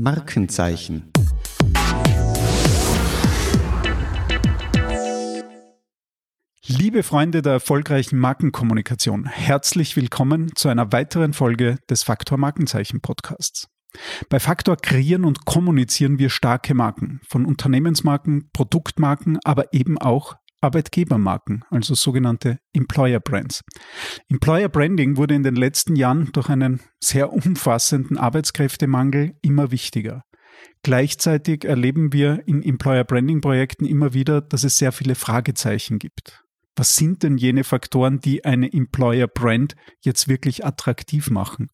Markenzeichen. Liebe Freunde der erfolgreichen Markenkommunikation, herzlich willkommen zu einer weiteren Folge des Faktor Markenzeichen Podcasts. Bei Faktor kreieren und kommunizieren wir starke Marken, von Unternehmensmarken, Produktmarken, aber eben auch Arbeitgebermarken, also sogenannte Employer Brands. Employer Branding wurde in den letzten Jahren durch einen sehr umfassenden Arbeitskräftemangel immer wichtiger. Gleichzeitig erleben wir in Employer Branding Projekten immer wieder, dass es sehr viele Fragezeichen gibt. Was sind denn jene Faktoren, die eine Employer Brand jetzt wirklich attraktiv machen?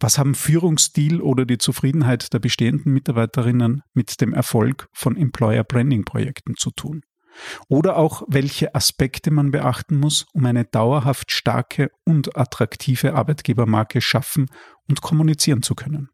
Was haben Führungsstil oder die Zufriedenheit der bestehenden Mitarbeiterinnen mit dem Erfolg von Employer Branding Projekten zu tun? Oder auch, welche Aspekte man beachten muss, um eine dauerhaft starke und attraktive Arbeitgebermarke schaffen und kommunizieren zu können.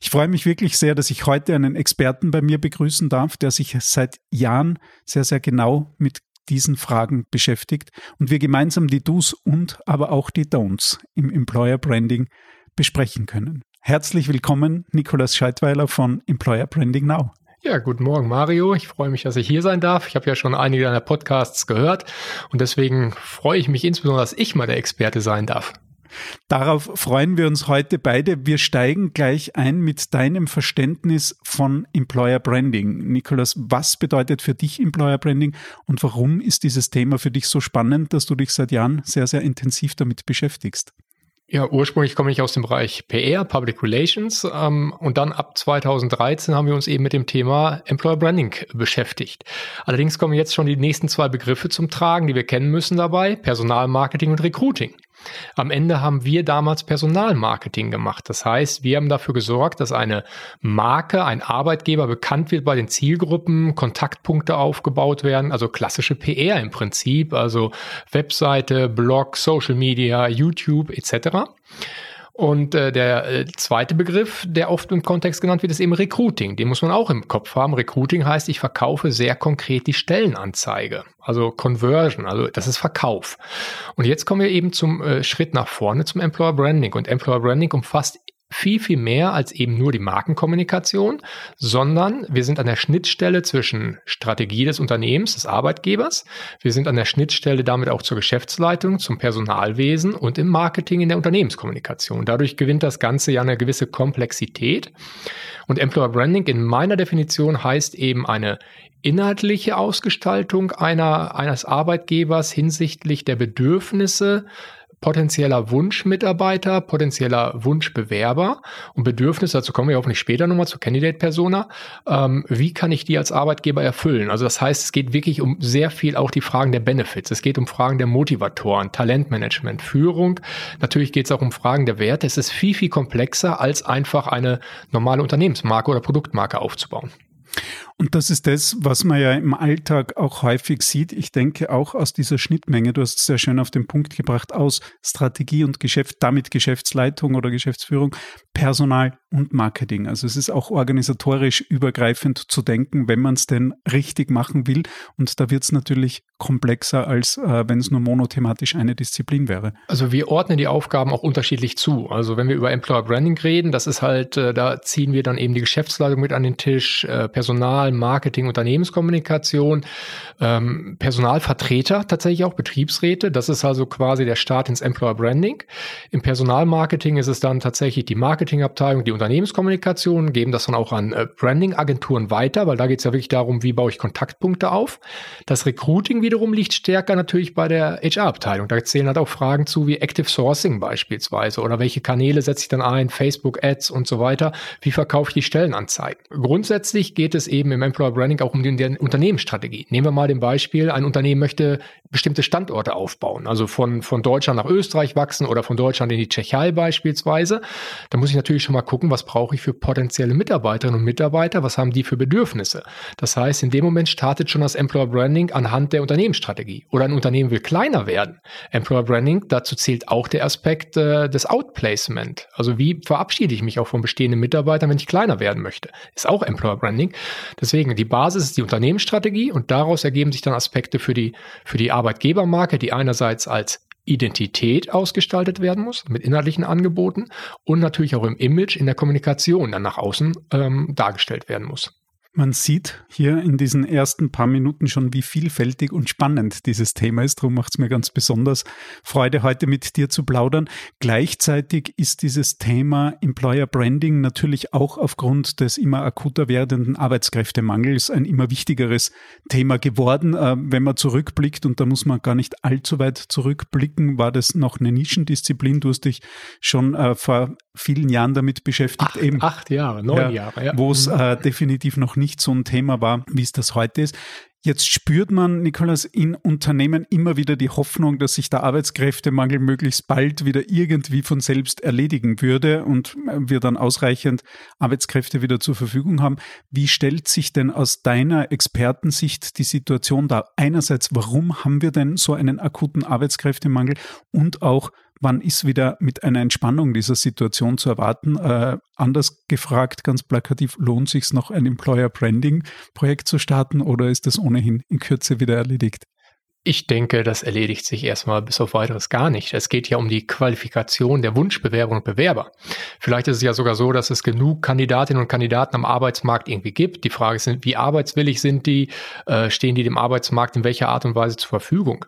Ich freue mich wirklich sehr, dass ich heute einen Experten bei mir begrüßen darf, der sich seit Jahren sehr, sehr genau mit diesen Fragen beschäftigt und wir gemeinsam die Do's und aber auch die Don'ts im Employer Branding besprechen können. Herzlich willkommen, Nikolaus Scheidweiler von Employer Branding Now. Ja, guten Morgen, Mario. Ich freue mich, dass ich hier sein darf. Ich habe ja schon einige deiner Podcasts gehört und deswegen freue ich mich insbesondere, dass ich mal der Experte sein darf. Darauf freuen wir uns heute beide. Wir steigen gleich ein mit deinem Verständnis von Employer Branding. Nikolas, was bedeutet für dich Employer Branding und warum ist dieses Thema für dich so spannend, dass du dich seit Jahren sehr, sehr intensiv damit beschäftigst? Ja, ursprünglich komme ich aus dem Bereich PR, Public Relations, ähm, und dann ab 2013 haben wir uns eben mit dem Thema Employer Branding beschäftigt. Allerdings kommen jetzt schon die nächsten zwei Begriffe zum Tragen, die wir kennen müssen dabei, Personalmarketing und Recruiting. Am Ende haben wir damals Personalmarketing gemacht. Das heißt, wir haben dafür gesorgt, dass eine Marke, ein Arbeitgeber bekannt wird bei den Zielgruppen, Kontaktpunkte aufgebaut werden, also klassische PR im Prinzip, also Webseite, Blog, Social Media, YouTube etc. Und äh, der äh, zweite Begriff, der oft im Kontext genannt wird, ist eben Recruiting. Den muss man auch im Kopf haben. Recruiting heißt, ich verkaufe sehr konkret die Stellenanzeige. Also Conversion, also das ist Verkauf. Und jetzt kommen wir eben zum äh, Schritt nach vorne zum Employer Branding. Und Employer Branding umfasst viel, viel mehr als eben nur die Markenkommunikation, sondern wir sind an der Schnittstelle zwischen Strategie des Unternehmens, des Arbeitgebers, wir sind an der Schnittstelle damit auch zur Geschäftsleitung, zum Personalwesen und im Marketing in der Unternehmenskommunikation. Dadurch gewinnt das Ganze ja eine gewisse Komplexität. Und Employer Branding in meiner Definition heißt eben eine inhaltliche Ausgestaltung einer, eines Arbeitgebers hinsichtlich der Bedürfnisse potenzieller Wunschmitarbeiter, potenzieller Wunschbewerber und Bedürfnisse, dazu kommen wir hoffentlich später nochmal zur Candidate-Persona, ähm, wie kann ich die als Arbeitgeber erfüllen? Also das heißt, es geht wirklich um sehr viel auch die Fragen der Benefits, es geht um Fragen der Motivatoren, Talentmanagement, Führung, natürlich geht es auch um Fragen der Werte, es ist viel, viel komplexer, als einfach eine normale Unternehmensmarke oder Produktmarke aufzubauen. Und das ist das, was man ja im Alltag auch häufig sieht. Ich denke auch aus dieser Schnittmenge, du hast es sehr schön auf den Punkt gebracht, aus Strategie und Geschäft, damit Geschäftsleitung oder Geschäftsführung, Personal und Marketing. Also es ist auch organisatorisch übergreifend zu denken, wenn man es denn richtig machen will. Und da wird es natürlich komplexer, als äh, wenn es nur monothematisch eine Disziplin wäre. Also wir ordnen die Aufgaben auch unterschiedlich zu. Also wenn wir über Employer Branding reden, das ist halt, äh, da ziehen wir dann eben die Geschäftsleitung mit an den Tisch, äh, Personal, Marketing, Unternehmenskommunikation, ähm, Personalvertreter, tatsächlich auch Betriebsräte. Das ist also quasi der Start ins Employer Branding. Im Personalmarketing ist es dann tatsächlich die Marketingabteilung, die Unternehmenskommunikation, geben das dann auch an äh, Branding-Agenturen weiter, weil da geht es ja wirklich darum, wie baue ich Kontaktpunkte auf. Das Recruiting wiederum liegt stärker natürlich bei der HR-Abteilung. Da zählen halt auch Fragen zu wie Active Sourcing beispielsweise oder welche Kanäle setze ich dann ein, Facebook Ads und so weiter. Wie verkaufe ich die Stellenanzeigen? Grundsätzlich geht es eben im Employer Branding auch um die, die Unternehmensstrategie. Nehmen wir mal den Beispiel, ein Unternehmen möchte bestimmte Standorte aufbauen, also von, von Deutschland nach Österreich wachsen oder von Deutschland in die Tschechei beispielsweise. Da muss ich natürlich schon mal gucken, was brauche ich für potenzielle Mitarbeiterinnen und Mitarbeiter, was haben die für Bedürfnisse. Das heißt, in dem Moment startet schon das Employer Branding anhand der Unternehmensstrategie. Oder ein Unternehmen will kleiner werden. Employer Branding, dazu zählt auch der Aspekt äh, des Outplacement. Also wie verabschiede ich mich auch von bestehenden Mitarbeitern, wenn ich kleiner werden möchte? Ist auch Employer Branding. Deswegen, die Basis ist die Unternehmensstrategie und daraus ergeben sich dann Aspekte für die, für die Arbeitgebermarke, die einerseits als Identität ausgestaltet werden muss, mit inhaltlichen Angeboten und natürlich auch im Image, in der Kommunikation dann nach außen ähm, dargestellt werden muss. Man sieht hier in diesen ersten paar Minuten schon, wie vielfältig und spannend dieses Thema ist. Darum macht es mir ganz besonders Freude, heute mit dir zu plaudern. Gleichzeitig ist dieses Thema Employer Branding natürlich auch aufgrund des immer akuter werdenden Arbeitskräftemangels ein immer wichtigeres Thema geworden. Äh, wenn man zurückblickt, und da muss man gar nicht allzu weit zurückblicken, war das noch eine Nischendisziplin. Du hast dich schon äh, vor vielen Jahren damit beschäftigt. Acht, eben, acht Jahre, neun ja, Jahre. Ja. Wo es mhm. äh, definitiv noch nicht so ein Thema war, wie es das heute ist. Jetzt spürt man, Nikolas, in Unternehmen immer wieder die Hoffnung, dass sich der Arbeitskräftemangel möglichst bald wieder irgendwie von selbst erledigen würde und wir dann ausreichend Arbeitskräfte wieder zur Verfügung haben. Wie stellt sich denn aus deiner Expertensicht die Situation dar? Einerseits, warum haben wir denn so einen akuten Arbeitskräftemangel und auch, wann ist wieder mit einer Entspannung dieser Situation zu erwarten? Äh, anders gefragt, ganz plakativ, lohnt sich noch ein Employer Branding Projekt zu starten oder ist das ohnehin in Kürze wieder erledigt? Ich denke, das erledigt sich erstmal bis auf weiteres gar nicht. Es geht ja um die Qualifikation der Wunschbewerberinnen und Bewerber. Vielleicht ist es ja sogar so, dass es genug Kandidatinnen und Kandidaten am Arbeitsmarkt irgendwie gibt. Die Frage ist, wie arbeitswillig sind die? Äh, stehen die dem Arbeitsmarkt in welcher Art und Weise zur Verfügung?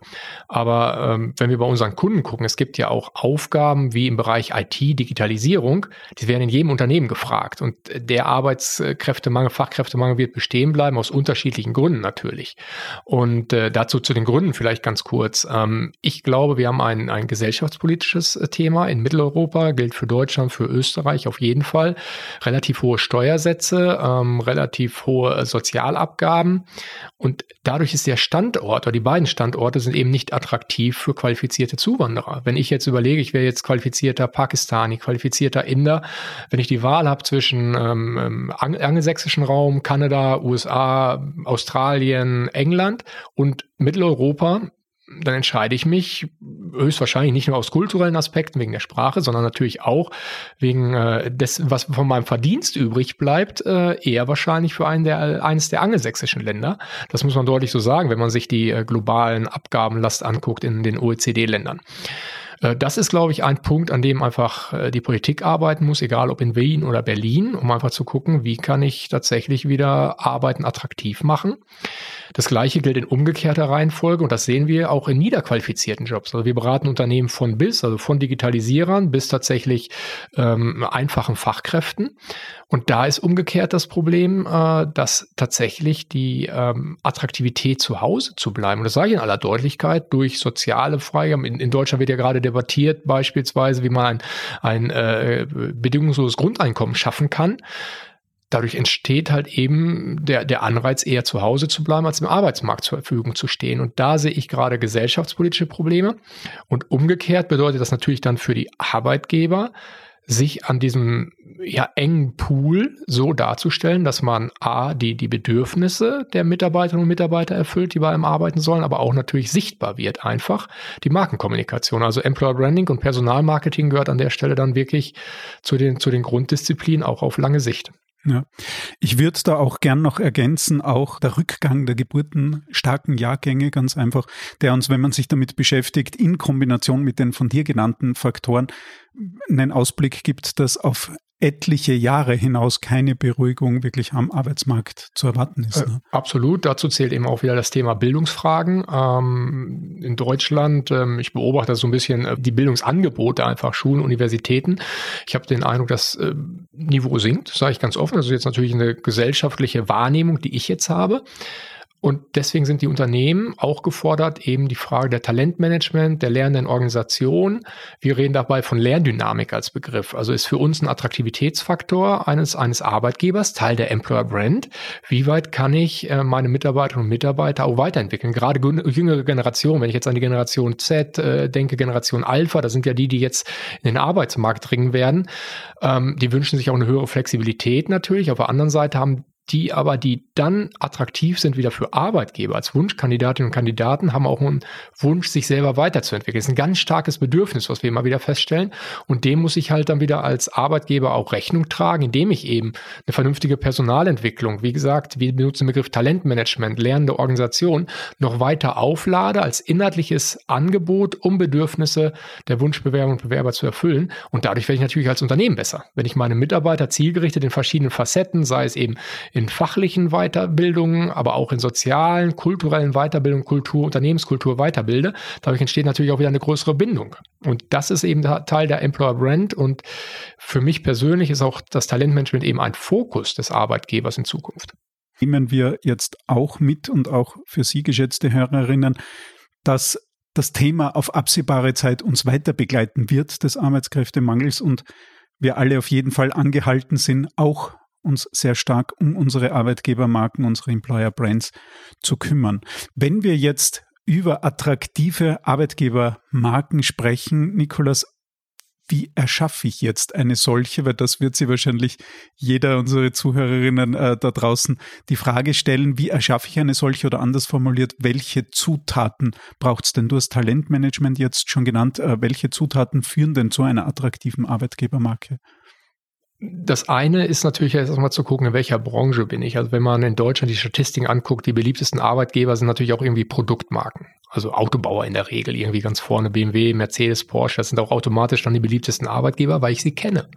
Aber ähm, wenn wir bei unseren Kunden gucken, es gibt ja auch Aufgaben wie im Bereich IT, Digitalisierung, die werden in jedem Unternehmen gefragt. Und der Arbeitskräftemangel, Fachkräftemangel wird bestehen bleiben, aus unterschiedlichen Gründen natürlich. Und äh, dazu zu den Gründen Gründen vielleicht ganz kurz. Ähm, ich glaube, wir haben ein, ein gesellschaftspolitisches äh, Thema in Mitteleuropa, gilt für Deutschland, für Österreich auf jeden Fall. Relativ hohe Steuersätze, ähm, relativ hohe äh, Sozialabgaben. Und dadurch ist der Standort oder die beiden Standorte sind eben nicht attraktiv für qualifizierte Zuwanderer. Wenn ich jetzt überlege, ich wäre jetzt qualifizierter Pakistani, qualifizierter Inder, wenn ich die Wahl habe zwischen ähm, ähm angelsächsischen Raum, Kanada, USA, Australien, England und Mitteleuropa, dann entscheide ich mich höchstwahrscheinlich nicht nur aus kulturellen Aspekten wegen der Sprache, sondern natürlich auch wegen äh, des, was von meinem Verdienst übrig bleibt, äh, eher wahrscheinlich für einen der, eines der angelsächsischen Länder. Das muss man deutlich so sagen, wenn man sich die äh, globalen Abgabenlast anguckt in den OECD-Ländern. Äh, das ist, glaube ich, ein Punkt, an dem einfach äh, die Politik arbeiten muss, egal ob in Wien oder Berlin, um einfach zu gucken, wie kann ich tatsächlich wieder Arbeiten attraktiv machen. Das gleiche gilt in umgekehrter Reihenfolge und das sehen wir auch in niederqualifizierten Jobs. Also wir beraten Unternehmen von bis, also von Digitalisierern bis tatsächlich ähm, einfachen Fachkräften. Und da ist umgekehrt das Problem, äh, dass tatsächlich die ähm, Attraktivität zu Hause zu bleiben, und das sage ich in aller Deutlichkeit, durch soziale Freigaben, in, in Deutschland wird ja gerade debattiert beispielsweise, wie man ein, ein äh, bedingungsloses Grundeinkommen schaffen kann dadurch entsteht halt eben der, der Anreiz, eher zu Hause zu bleiben, als im Arbeitsmarkt zur Verfügung zu stehen. Und da sehe ich gerade gesellschaftspolitische Probleme. Und umgekehrt bedeutet das natürlich dann für die Arbeitgeber, sich an diesem ja, engen Pool so darzustellen, dass man A, die, die Bedürfnisse der Mitarbeiterinnen und Mitarbeiter erfüllt, die bei einem arbeiten sollen, aber auch natürlich sichtbar wird einfach die Markenkommunikation. Also Employer Branding und Personalmarketing gehört an der Stelle dann wirklich zu den, zu den Grunddisziplinen auch auf lange Sicht. Ja. Ich würde da auch gern noch ergänzen, auch der Rückgang der geburtenstarken Jahrgänge ganz einfach, der uns, wenn man sich damit beschäftigt, in Kombination mit den von dir genannten Faktoren einen Ausblick gibt, dass auf etliche Jahre hinaus keine Beruhigung wirklich am Arbeitsmarkt zu erwarten ist. Äh, ne? Äh, absolut. Dazu zählt eben auch wieder das Thema Bildungsfragen. Ähm, in Deutschland, ähm, ich beobachte so ein bisschen äh, die Bildungsangebote einfach Schulen, Universitäten. Ich habe den Eindruck, das äh, Niveau sinkt, sage ich ganz offen. Also jetzt natürlich eine gesellschaftliche Wahrnehmung, die ich jetzt habe. Und deswegen sind die Unternehmen auch gefordert, eben die Frage der Talentmanagement, der lernenden Organisation. Wir reden dabei von Lerndynamik als Begriff. Also ist für uns ein Attraktivitätsfaktor eines, eines Arbeitgebers, Teil der Employer Brand. Wie weit kann ich äh, meine Mitarbeiterinnen und Mitarbeiter auch weiterentwickeln? Gerade jüngere Generationen, wenn ich jetzt an die Generation Z äh, denke, Generation Alpha, das sind ja die, die jetzt in den Arbeitsmarkt dringen werden, ähm, die wünschen sich auch eine höhere Flexibilität natürlich. Auf der anderen Seite haben die aber, die dann attraktiv sind wieder für Arbeitgeber als Wunschkandidatinnen und Kandidaten, haben auch einen Wunsch, sich selber weiterzuentwickeln. Das ist ein ganz starkes Bedürfnis, was wir immer wieder feststellen. Und dem muss ich halt dann wieder als Arbeitgeber auch Rechnung tragen, indem ich eben eine vernünftige Personalentwicklung, wie gesagt, wir benutzen den Begriff Talentmanagement, lernende Organisation, noch weiter auflade als inhaltliches Angebot, um Bedürfnisse der Wunschbewerber und Bewerber zu erfüllen. Und dadurch werde ich natürlich als Unternehmen besser. Wenn ich meine Mitarbeiter zielgerichtet in verschiedenen Facetten, sei es eben in fachlichen Weiterbildungen, aber auch in sozialen, kulturellen Weiterbildungen, Kultur, Unternehmenskultur weiterbilde, dadurch entsteht natürlich auch wieder eine größere Bindung. Und das ist eben Teil der Employer Brand. Und für mich persönlich ist auch das Talentmanagement eben ein Fokus des Arbeitgebers in Zukunft. Nehmen wir jetzt auch mit und auch für Sie, geschätzte Hörerinnen, dass das Thema auf absehbare Zeit uns weiter begleiten wird, des Arbeitskräftemangels und wir alle auf jeden Fall angehalten sind, auch uns sehr stark um unsere Arbeitgebermarken, unsere Employer Brands zu kümmern. Wenn wir jetzt über attraktive Arbeitgebermarken sprechen, Nikolas, wie erschaffe ich jetzt eine solche? Weil das wird sie wahrscheinlich jeder unserer Zuhörerinnen äh, da draußen die Frage stellen, wie erschaffe ich eine solche oder anders formuliert, welche Zutaten braucht es denn? Du hast Talentmanagement jetzt schon genannt. Äh, welche Zutaten führen denn zu einer attraktiven Arbeitgebermarke? Das eine ist natürlich erstmal zu gucken, in welcher Branche bin ich. Also wenn man in Deutschland die Statistiken anguckt, die beliebtesten Arbeitgeber sind natürlich auch irgendwie Produktmarken. Also Autobauer in der Regel, irgendwie ganz vorne, BMW, Mercedes, Porsche, das sind auch automatisch dann die beliebtesten Arbeitgeber, weil ich sie kenne.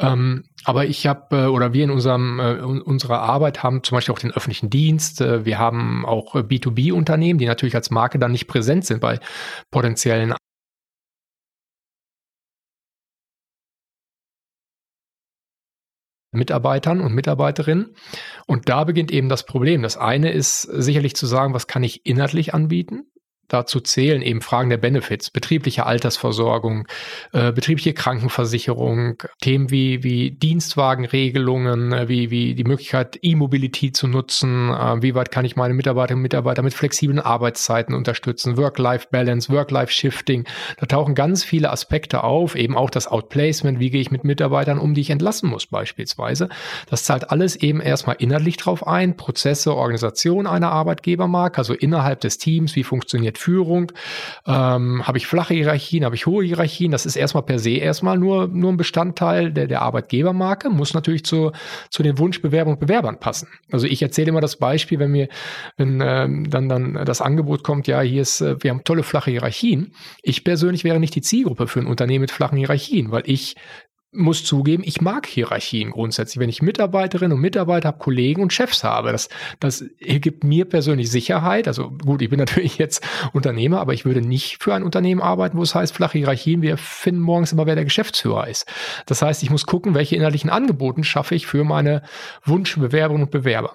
Ähm, aber ich habe, äh, oder wir in unserem, äh, unserer Arbeit haben zum Beispiel auch den öffentlichen Dienst, äh, wir haben auch B2B-Unternehmen, die natürlich als Marke dann nicht präsent sind bei potenziellen Mitarbeitern und Mitarbeiterinnen. Und da beginnt eben das Problem. Das eine ist sicherlich zu sagen, was kann ich inhaltlich anbieten? Dazu zählen eben Fragen der Benefits, betriebliche Altersversorgung, äh, betriebliche Krankenversicherung, Themen wie, wie Dienstwagenregelungen, äh, wie, wie die Möglichkeit, E-Mobility zu nutzen, äh, wie weit kann ich meine Mitarbeiterinnen und Mitarbeiter mit flexiblen Arbeitszeiten unterstützen, Work-Life-Balance, Work-Life-Shifting. Da tauchen ganz viele Aspekte auf, eben auch das Outplacement, wie gehe ich mit Mitarbeitern um, die ich entlassen muss beispielsweise. Das zahlt alles eben erstmal inhaltlich drauf ein, Prozesse, Organisation einer Arbeitgebermarke, also innerhalb des Teams, wie funktioniert Führung? Ähm, habe ich flache Hierarchien? Habe ich hohe Hierarchien? Das ist erstmal per se erstmal nur, nur ein Bestandteil der, der Arbeitgebermarke, muss natürlich zu, zu den Wunschbewerbern und Bewerbern passen. Also ich erzähle immer das Beispiel, wenn mir, wenn ähm, dann, dann das Angebot kommt, ja, hier ist, äh, wir haben tolle flache Hierarchien. Ich persönlich wäre nicht die Zielgruppe für ein Unternehmen mit flachen Hierarchien, weil ich muss zugeben, ich mag Hierarchien grundsätzlich. Wenn ich Mitarbeiterinnen und Mitarbeiter habe, Kollegen und Chefs habe, das, das gibt mir persönlich Sicherheit. Also gut, ich bin natürlich jetzt Unternehmer, aber ich würde nicht für ein Unternehmen arbeiten, wo es heißt, flache Hierarchien, wir finden morgens immer, wer der Geschäftsführer ist. Das heißt, ich muss gucken, welche innerlichen Angeboten schaffe ich für meine Wunschbewerberinnen und Bewerber.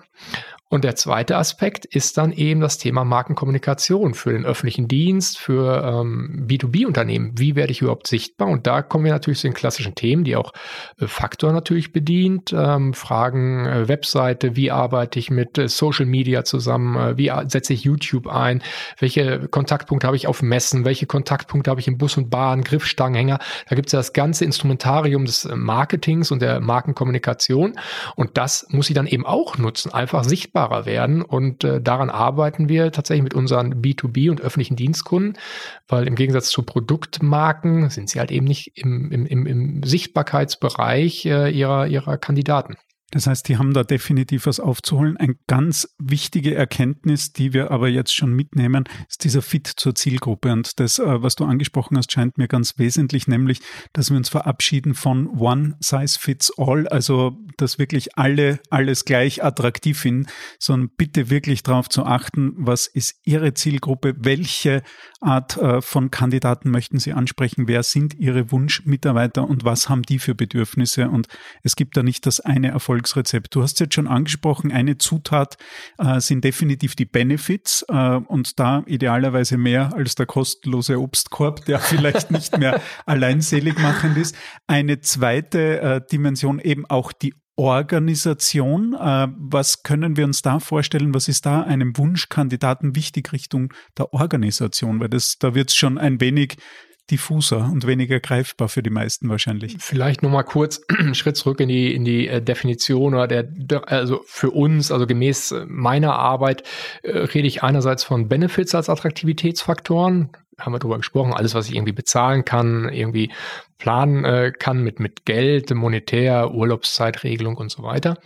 Und der zweite Aspekt ist dann eben das Thema Markenkommunikation für den öffentlichen Dienst, für ähm, B2B-Unternehmen. Wie werde ich überhaupt sichtbar? Und da kommen wir natürlich zu den klassischen Themen, die auch äh, Faktor natürlich bedient. Ähm, Fragen äh, Webseite, wie arbeite ich mit äh, Social Media zusammen? Äh, wie setze ich YouTube ein? Welche Kontaktpunkte habe ich auf Messen? Welche Kontaktpunkte habe ich im Bus und Bahn, Griffstangenhänger? Da gibt es ja das ganze Instrumentarium des äh, Marketings und der Markenkommunikation. Und das muss ich dann eben auch nutzen, einfach sichtbar sichtbarer werden. Und äh, daran arbeiten wir tatsächlich mit unseren B2B und öffentlichen Dienstkunden, weil im Gegensatz zu Produktmarken sind sie halt eben nicht im, im, im, im Sichtbarkeitsbereich äh, ihrer, ihrer Kandidaten. Das heißt, die haben da definitiv was aufzuholen. Eine ganz wichtige Erkenntnis, die wir aber jetzt schon mitnehmen, ist dieser Fit zur Zielgruppe. Und das, äh, was du angesprochen hast, scheint mir ganz wesentlich, nämlich, dass wir uns verabschieden von One Size Fits All, also dass wirklich alle alles gleich attraktiv finden, sondern bitte wirklich darauf zu achten, was ist Ihre Zielgruppe, welche Art äh, von Kandidaten möchten Sie ansprechen, wer sind Ihre Wunschmitarbeiter und was haben die für Bedürfnisse. Und es gibt da nicht das eine Erfolg Erfolgsrezept. Du hast jetzt schon angesprochen, eine Zutat äh, sind definitiv die Benefits äh, und da idealerweise mehr als der kostenlose Obstkorb, der vielleicht nicht mehr alleinselig machend ist. Eine zweite äh, Dimension eben auch die Organisation. Äh, was können wir uns da vorstellen? Was ist da einem Wunschkandidaten wichtig Richtung der Organisation? Weil das, da wird es schon ein wenig diffuser und weniger greifbar für die meisten wahrscheinlich. Vielleicht nochmal kurz einen Schritt zurück in die, in die äh, Definition oder der, also für uns, also gemäß meiner Arbeit, äh, rede ich einerseits von Benefits als Attraktivitätsfaktoren haben wir darüber gesprochen, alles, was ich irgendwie bezahlen kann, irgendwie planen äh, kann mit, mit Geld, monetär, Urlaubszeitregelung und so weiter.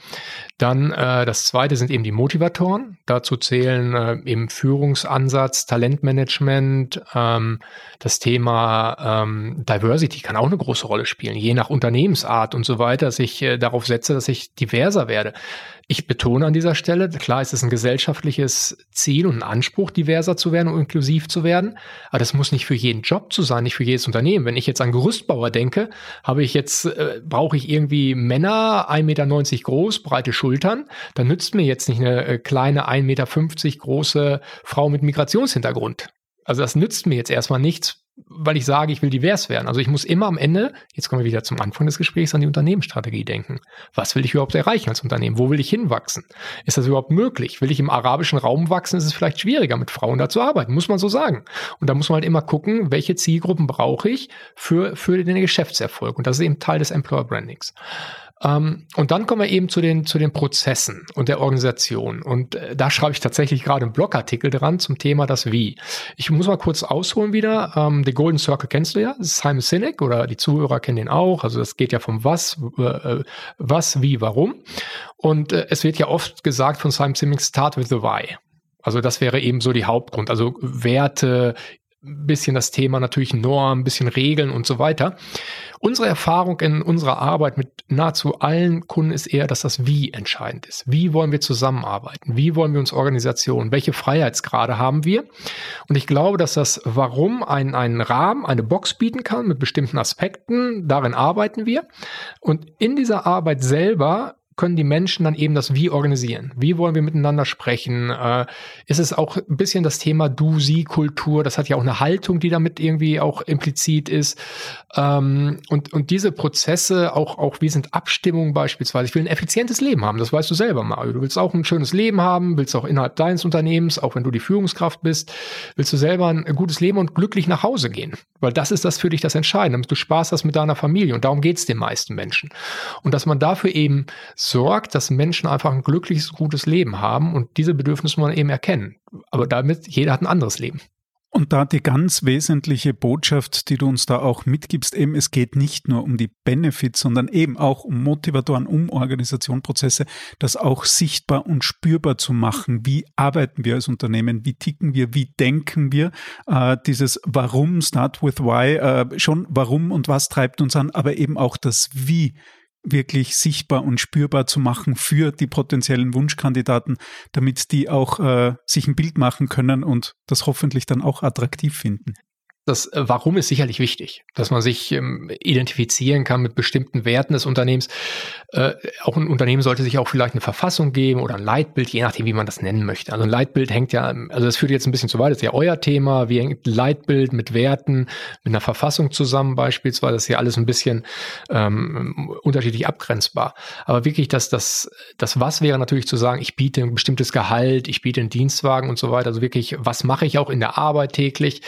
Dann äh, das zweite sind eben die Motivatoren. Dazu zählen äh, eben Führungsansatz, Talentmanagement, ähm, das Thema ähm, Diversity kann auch eine große Rolle spielen, je nach Unternehmensart und so weiter, dass ich äh, darauf setze, dass ich diverser werde. Ich betone an dieser Stelle, klar ist es ein gesellschaftliches Ziel und ein Anspruch, diverser zu werden und inklusiv zu werden, aber das muss nicht für jeden Job zu sein, nicht für jedes Unternehmen. Wenn ich jetzt an Gerüstbauer denke, habe ich jetzt, äh, brauche ich irgendwie Männer, 1,90 Meter groß, breite Schultern, dann nützt mir jetzt nicht eine äh, kleine 1,50 Meter große Frau mit Migrationshintergrund. Also das nützt mir jetzt erstmal nichts, weil ich sage, ich will divers werden. Also ich muss immer am Ende, jetzt kommen wir wieder zum Anfang des Gesprächs, an die Unternehmensstrategie denken. Was will ich überhaupt erreichen als Unternehmen? Wo will ich hinwachsen? Ist das überhaupt möglich? Will ich im arabischen Raum wachsen? Ist es vielleicht schwieriger, mit Frauen da zu arbeiten? Muss man so sagen. Und da muss man halt immer gucken, welche Zielgruppen brauche ich für, für den Geschäftserfolg. Und das ist eben Teil des Employer Brandings. Ähm, und dann kommen wir eben zu den, zu den Prozessen und der Organisation. Und äh, da schreibe ich tatsächlich gerade einen Blogartikel dran zum Thema das Wie. Ich muss mal kurz ausholen wieder. Ähm, The Golden Circle kennst du ja, Simon Sinek oder die Zuhörer kennen den auch. Also das geht ja vom Was, äh, was, wie, warum. Und äh, es wird ja oft gesagt von Simon Sinek, start with the why. Also das wäre eben so die Hauptgrund. Also Werte, bisschen das Thema natürlich Norm, bisschen Regeln und so weiter. Unsere Erfahrung in unserer Arbeit mit nahezu allen Kunden ist eher, dass das Wie entscheidend ist. Wie wollen wir zusammenarbeiten? Wie wollen wir uns Organisation? Welche Freiheitsgrade haben wir? Und ich glaube, dass das Warum einen, einen Rahmen, eine Box bieten kann mit bestimmten Aspekten. Darin arbeiten wir. Und in dieser Arbeit selber können die Menschen dann eben das Wie organisieren? Wie wollen wir miteinander sprechen? Äh, ist es auch ein bisschen das Thema Du-Sie-Kultur? Das hat ja auch eine Haltung, die damit irgendwie auch implizit ist. Ähm, und, und diese Prozesse, auch, auch wie sind Abstimmungen beispielsweise? Ich will ein effizientes Leben haben, das weißt du selber, Mario. Du willst auch ein schönes Leben haben, willst auch innerhalb deines Unternehmens, auch wenn du die Führungskraft bist, willst du selber ein gutes Leben und glücklich nach Hause gehen. Weil das ist das für dich das Entscheidende, damit du Spaß hast mit deiner Familie. Und darum geht es den meisten Menschen. Und dass man dafür eben sorgt, dass Menschen einfach ein glückliches, gutes Leben haben und diese Bedürfnisse muss man eben erkennen. Aber damit, jeder hat ein anderes Leben. Und da die ganz wesentliche Botschaft, die du uns da auch mitgibst, eben es geht nicht nur um die Benefits, sondern eben auch um Motivatoren, um Organisationprozesse, das auch sichtbar und spürbar zu machen. Wie arbeiten wir als Unternehmen? Wie ticken wir? Wie denken wir? Äh, dieses Warum, Start with Why, äh, schon Warum und was treibt uns an, aber eben auch das Wie wirklich sichtbar und spürbar zu machen für die potenziellen Wunschkandidaten, damit die auch äh, sich ein Bild machen können und das hoffentlich dann auch attraktiv finden. Das äh, Warum ist sicherlich wichtig, dass man sich ähm, identifizieren kann mit bestimmten Werten des Unternehmens. Äh, auch ein Unternehmen sollte sich auch vielleicht eine Verfassung geben oder ein Leitbild, je nachdem, wie man das nennen möchte. Also ein Leitbild hängt ja, also das führt jetzt ein bisschen zu weit, das ist ja euer Thema. Wie hängt Leitbild mit Werten, mit einer Verfassung zusammen beispielsweise? Das ist ja alles ein bisschen ähm, unterschiedlich abgrenzbar. Aber wirklich, dass das, das Was wäre natürlich zu sagen, ich biete ein bestimmtes Gehalt, ich biete einen Dienstwagen und so weiter. Also wirklich, was mache ich auch in der Arbeit täglich?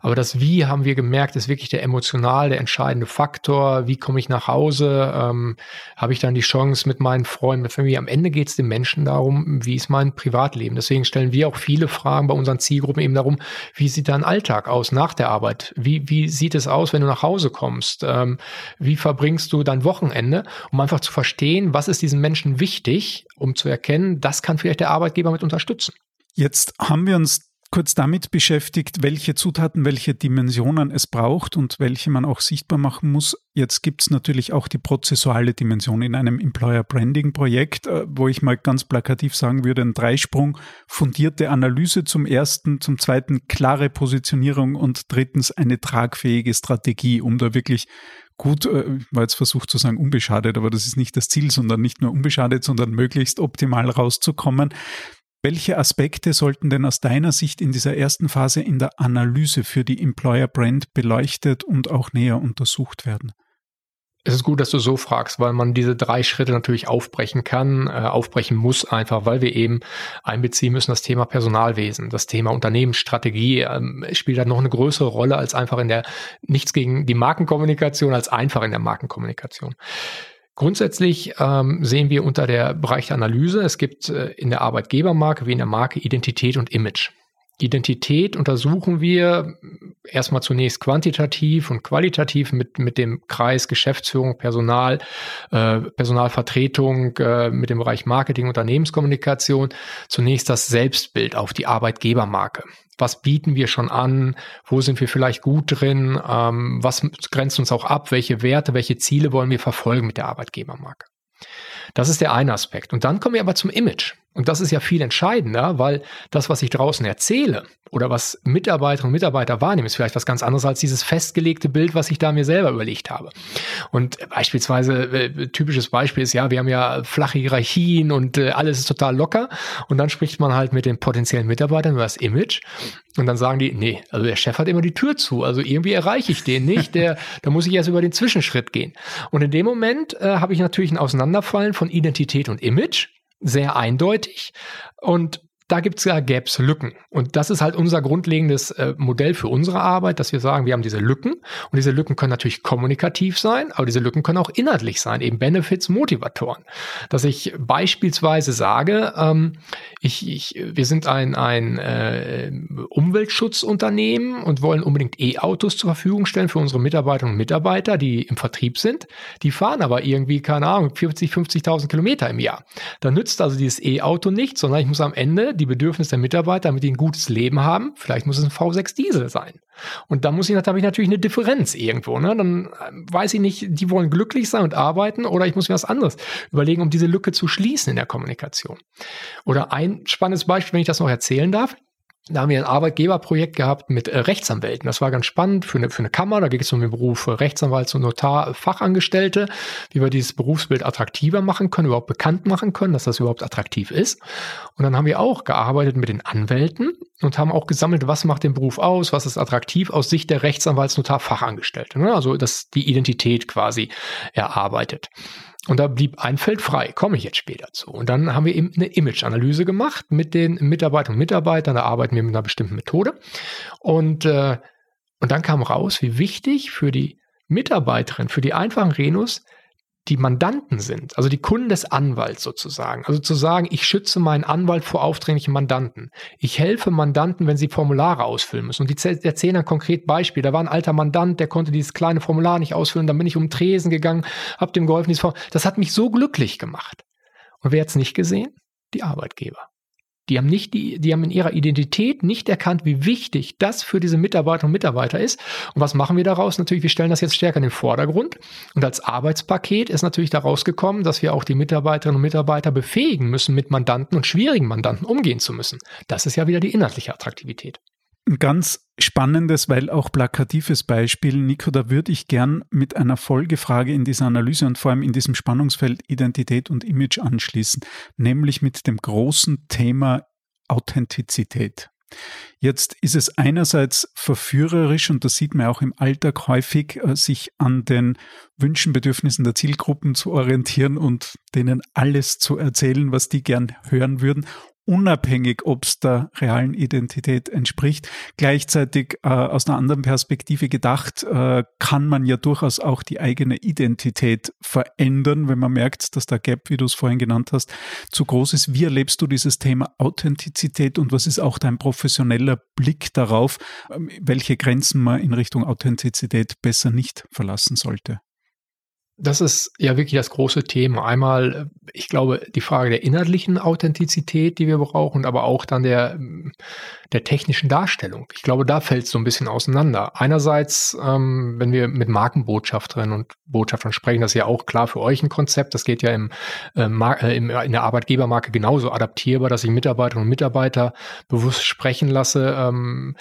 Aber das Wie haben wir gemerkt, ist wirklich der emotional, der entscheidende Faktor. Wie komme ich nach Hause? Ähm, Habe ich dann die Chance mit meinen Freunden, mit Familie? Am Ende geht es den Menschen darum, wie ist mein Privatleben? Deswegen stellen wir auch viele Fragen bei unseren Zielgruppen eben darum, wie sieht dein Alltag aus nach der Arbeit? Wie, wie sieht es aus, wenn du nach Hause kommst? Ähm, wie verbringst du dein Wochenende? Um einfach zu verstehen, was ist diesen Menschen wichtig, um zu erkennen, das kann vielleicht der Arbeitgeber mit unterstützen. Jetzt haben wir uns kurz damit beschäftigt, welche Zutaten, welche Dimensionen es braucht und welche man auch sichtbar machen muss. Jetzt gibt es natürlich auch die prozessuale Dimension in einem Employer Branding Projekt, äh, wo ich mal ganz plakativ sagen würde, ein Dreisprung, fundierte Analyse zum ersten, zum zweiten klare Positionierung und drittens eine tragfähige Strategie, um da wirklich gut, äh, war jetzt versucht zu sagen, unbeschadet, aber das ist nicht das Ziel, sondern nicht nur unbeschadet, sondern möglichst optimal rauszukommen. Welche Aspekte sollten denn aus deiner Sicht in dieser ersten Phase in der Analyse für die Employer Brand beleuchtet und auch näher untersucht werden? Es ist gut, dass du so fragst, weil man diese drei Schritte natürlich aufbrechen kann, äh, aufbrechen muss einfach, weil wir eben einbeziehen müssen das Thema Personalwesen, das Thema Unternehmensstrategie ähm, spielt da noch eine größere Rolle als einfach in der, nichts gegen die Markenkommunikation, als einfach in der Markenkommunikation. Grundsätzlich ähm, sehen wir unter der Bereich der Analyse, es gibt äh, in der Arbeitgebermarke wie in der Marke Identität und Image. Identität untersuchen wir erstmal zunächst quantitativ und qualitativ mit, mit dem Kreis Geschäftsführung, Personal, äh, Personalvertretung, äh, mit dem Bereich Marketing, Unternehmenskommunikation. Zunächst das Selbstbild auf die Arbeitgebermarke. Was bieten wir schon an? Wo sind wir vielleicht gut drin? Ähm, was grenzt uns auch ab? Welche Werte, welche Ziele wollen wir verfolgen mit der Arbeitgebermarke? Das ist der eine Aspekt. Und dann kommen wir aber zum Image. Und das ist ja viel entscheidender, weil das, was ich draußen erzähle oder was Mitarbeiterinnen und Mitarbeiter wahrnehmen, ist vielleicht was ganz anderes als dieses festgelegte Bild, was ich da mir selber überlegt habe. Und beispielsweise, äh, typisches Beispiel ist ja, wir haben ja flache Hierarchien und äh, alles ist total locker. Und dann spricht man halt mit den potenziellen Mitarbeitern über das Image. Und dann sagen die, nee, also der Chef hat immer die Tür zu. Also irgendwie erreiche ich den nicht. Der, da muss ich erst über den Zwischenschritt gehen. Und in dem Moment äh, habe ich natürlich ein Auseinanderfallen von Identität und Image sehr eindeutig. Und da gibt es ja Gaps, Lücken. Und das ist halt unser grundlegendes äh, Modell für unsere Arbeit, dass wir sagen, wir haben diese Lücken. Und diese Lücken können natürlich kommunikativ sein, aber diese Lücken können auch inhaltlich sein, eben Benefits, Motivatoren. Dass ich beispielsweise sage, ähm, ich, ich, wir sind ein, ein äh, Umweltschutzunternehmen und wollen unbedingt E-Autos zur Verfügung stellen für unsere Mitarbeiterinnen und Mitarbeiter, die im Vertrieb sind. Die fahren aber irgendwie, keine Ahnung, 40, 50.000 Kilometer im Jahr. Da nützt also dieses E-Auto nichts, sondern ich muss am Ende die Bedürfnisse der Mitarbeiter, damit die ein gutes Leben haben. Vielleicht muss es ein V6 Diesel sein. Und da muss ich, da habe ich natürlich eine Differenz irgendwo. Ne? Dann ähm, weiß ich nicht, die wollen glücklich sein und arbeiten oder ich muss mir was anderes überlegen, um diese Lücke zu schließen in der Kommunikation. Oder ein spannendes Beispiel, wenn ich das noch erzählen darf. Da haben wir ein Arbeitgeberprojekt gehabt mit äh, Rechtsanwälten. Das war ganz spannend für eine, für eine Kammer. Da geht es um den Beruf Rechtsanwalts- und Notar-Fachangestellte, wie wir dieses Berufsbild attraktiver machen können, überhaupt bekannt machen können, dass das überhaupt attraktiv ist. Und dann haben wir auch gearbeitet mit den Anwälten und haben auch gesammelt, was macht den Beruf aus, was ist attraktiv aus Sicht der Rechtsanwalts-, Notar-Fachangestellte. Ne? Also das die Identität quasi erarbeitet. Und da blieb ein Feld frei, komme ich jetzt später zu. Und dann haben wir eben eine Image-Analyse gemacht mit den Mitarbeitern und Mitarbeitern. Da arbeiten wir mit einer bestimmten Methode. Und, äh, und dann kam raus, wie wichtig für die Mitarbeiterin, für die einfachen Renus die Mandanten sind, also die Kunden des Anwalts sozusagen. Also zu sagen, ich schütze meinen Anwalt vor aufdringlichen Mandanten. Ich helfe Mandanten, wenn sie Formulare ausfüllen müssen. Und die erzählen ein konkret Beispiel. Da war ein alter Mandant, der konnte dieses kleine Formular nicht ausfüllen. Dann bin ich um Tresen gegangen, habe dem geholfen. Das hat mich so glücklich gemacht. Und wer hat es nicht gesehen? Die Arbeitgeber. Die haben nicht die, die haben in ihrer Identität nicht erkannt, wie wichtig das für diese Mitarbeiterinnen und Mitarbeiter ist. Und was machen wir daraus? Natürlich, wir stellen das jetzt stärker in den Vordergrund. Und als Arbeitspaket ist natürlich daraus gekommen, dass wir auch die Mitarbeiterinnen und Mitarbeiter befähigen müssen, mit Mandanten und schwierigen Mandanten umgehen zu müssen. Das ist ja wieder die inhaltliche Attraktivität. Ein ganz spannendes, weil auch plakatives Beispiel. Nico, da würde ich gern mit einer Folgefrage in dieser Analyse und vor allem in diesem Spannungsfeld Identität und Image anschließen, nämlich mit dem großen Thema Authentizität. Jetzt ist es einerseits verführerisch, und das sieht man auch im Alltag häufig, äh, sich an den Wünschen, Bedürfnissen der Zielgruppen zu orientieren und denen alles zu erzählen, was die gern hören würden, unabhängig, ob es der realen Identität entspricht. Gleichzeitig äh, aus einer anderen Perspektive gedacht, äh, kann man ja durchaus auch die eigene Identität verändern, wenn man merkt, dass der Gap, wie du es vorhin genannt hast, zu groß ist. Wie erlebst du dieses Thema Authentizität und was ist auch dein professioneller Blick darauf, ähm, welche Grenzen man in Richtung Authentizität besser nicht verlassen sollte? Das ist ja wirklich das große Thema. Einmal, ich glaube, die Frage der inhaltlichen Authentizität, die wir brauchen, aber auch dann der, der technischen Darstellung. Ich glaube, da fällt es so ein bisschen auseinander. Einerseits, ähm, wenn wir mit Markenbotschafterinnen und Botschaftern sprechen, das ist ja auch klar für euch ein Konzept. Das geht ja im, äh, äh in der Arbeitgebermarke genauso adaptierbar, dass ich Mitarbeiterinnen und Mitarbeiter bewusst sprechen lasse. Ähm,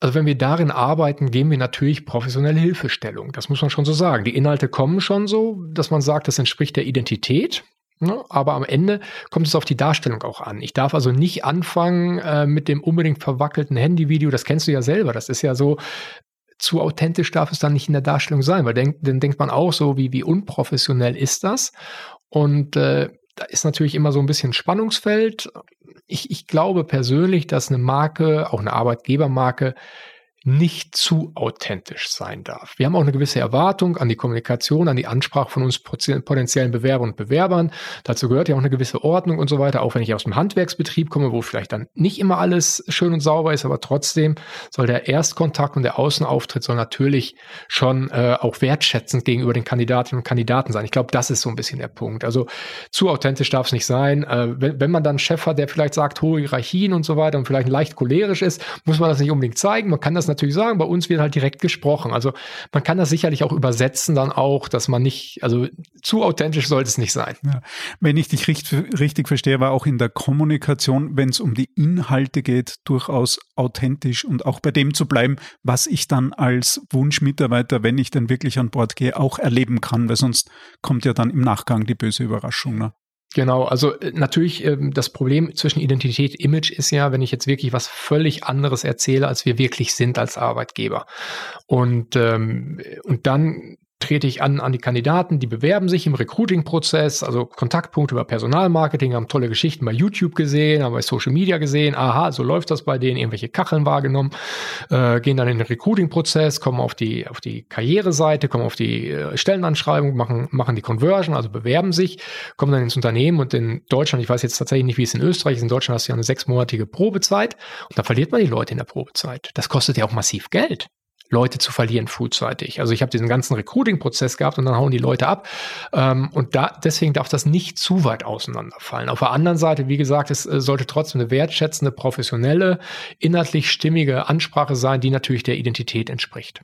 also wenn wir darin arbeiten, geben wir natürlich professionelle Hilfestellung. Das muss man schon so sagen. Die Inhalte kommen schon so, dass man sagt, das entspricht der Identität. Ne? Aber am Ende kommt es auf die Darstellung auch an. Ich darf also nicht anfangen äh, mit dem unbedingt verwackelten Handyvideo. Das kennst du ja selber. Das ist ja so, zu authentisch darf es dann nicht in der Darstellung sein, weil denk, dann denkt man auch so, wie, wie unprofessionell ist das? Und äh, da ist natürlich immer so ein bisschen Spannungsfeld. Ich, ich glaube persönlich, dass eine Marke, auch eine Arbeitgebermarke, nicht zu authentisch sein darf. Wir haben auch eine gewisse Erwartung an die Kommunikation, an die Ansprache von uns potenziellen Bewerbern und Bewerbern. Dazu gehört ja auch eine gewisse Ordnung und so weiter, auch wenn ich aus dem Handwerksbetrieb komme, wo vielleicht dann nicht immer alles schön und sauber ist, aber trotzdem soll der Erstkontakt und der Außenauftritt soll natürlich schon äh, auch wertschätzend gegenüber den Kandidatinnen und Kandidaten sein. Ich glaube, das ist so ein bisschen der Punkt. Also zu authentisch darf es nicht sein. Äh, wenn, wenn man dann einen Chef hat, der vielleicht sagt, hohe Hierarchien und so weiter und vielleicht leicht cholerisch ist, muss man das nicht unbedingt zeigen. Man kann das natürlich sagen, bei uns wird halt direkt gesprochen. Also man kann das sicherlich auch übersetzen dann auch, dass man nicht, also zu authentisch sollte es nicht sein. Ja. Wenn ich dich richtig, richtig verstehe, war auch in der Kommunikation, wenn es um die Inhalte geht, durchaus authentisch und auch bei dem zu bleiben, was ich dann als Wunschmitarbeiter, wenn ich dann wirklich an Bord gehe, auch erleben kann, weil sonst kommt ja dann im Nachgang die böse Überraschung. Ne? Genau, also äh, natürlich ähm, das Problem zwischen Identität Image ist ja, wenn ich jetzt wirklich was völlig anderes erzähle, als wir wirklich sind als Arbeitgeber. Und, ähm, und dann trete ich an an die Kandidaten, die bewerben sich im Recruiting-Prozess, also Kontaktpunkte über Personalmarketing, haben tolle Geschichten bei YouTube gesehen, haben bei Social Media gesehen, aha, so läuft das bei denen, irgendwelche Kacheln wahrgenommen, äh, gehen dann in den Recruiting-Prozess, kommen auf die, auf die Karriereseite, kommen auf die äh, Stellenanschreibung, machen, machen die Conversion, also bewerben sich, kommen dann ins Unternehmen und in Deutschland, ich weiß jetzt tatsächlich nicht, wie es in Österreich ist, in Deutschland hast du ja eine sechsmonatige Probezeit und da verliert man die Leute in der Probezeit. Das kostet ja auch massiv Geld. Leute zu verlieren frühzeitig. Also ich habe diesen ganzen Recruiting-Prozess gehabt und dann hauen die Leute ab. Ähm, und da, deswegen darf das nicht zu weit auseinanderfallen. Auf der anderen Seite, wie gesagt, es äh, sollte trotzdem eine wertschätzende, professionelle, inhaltlich stimmige Ansprache sein, die natürlich der Identität entspricht.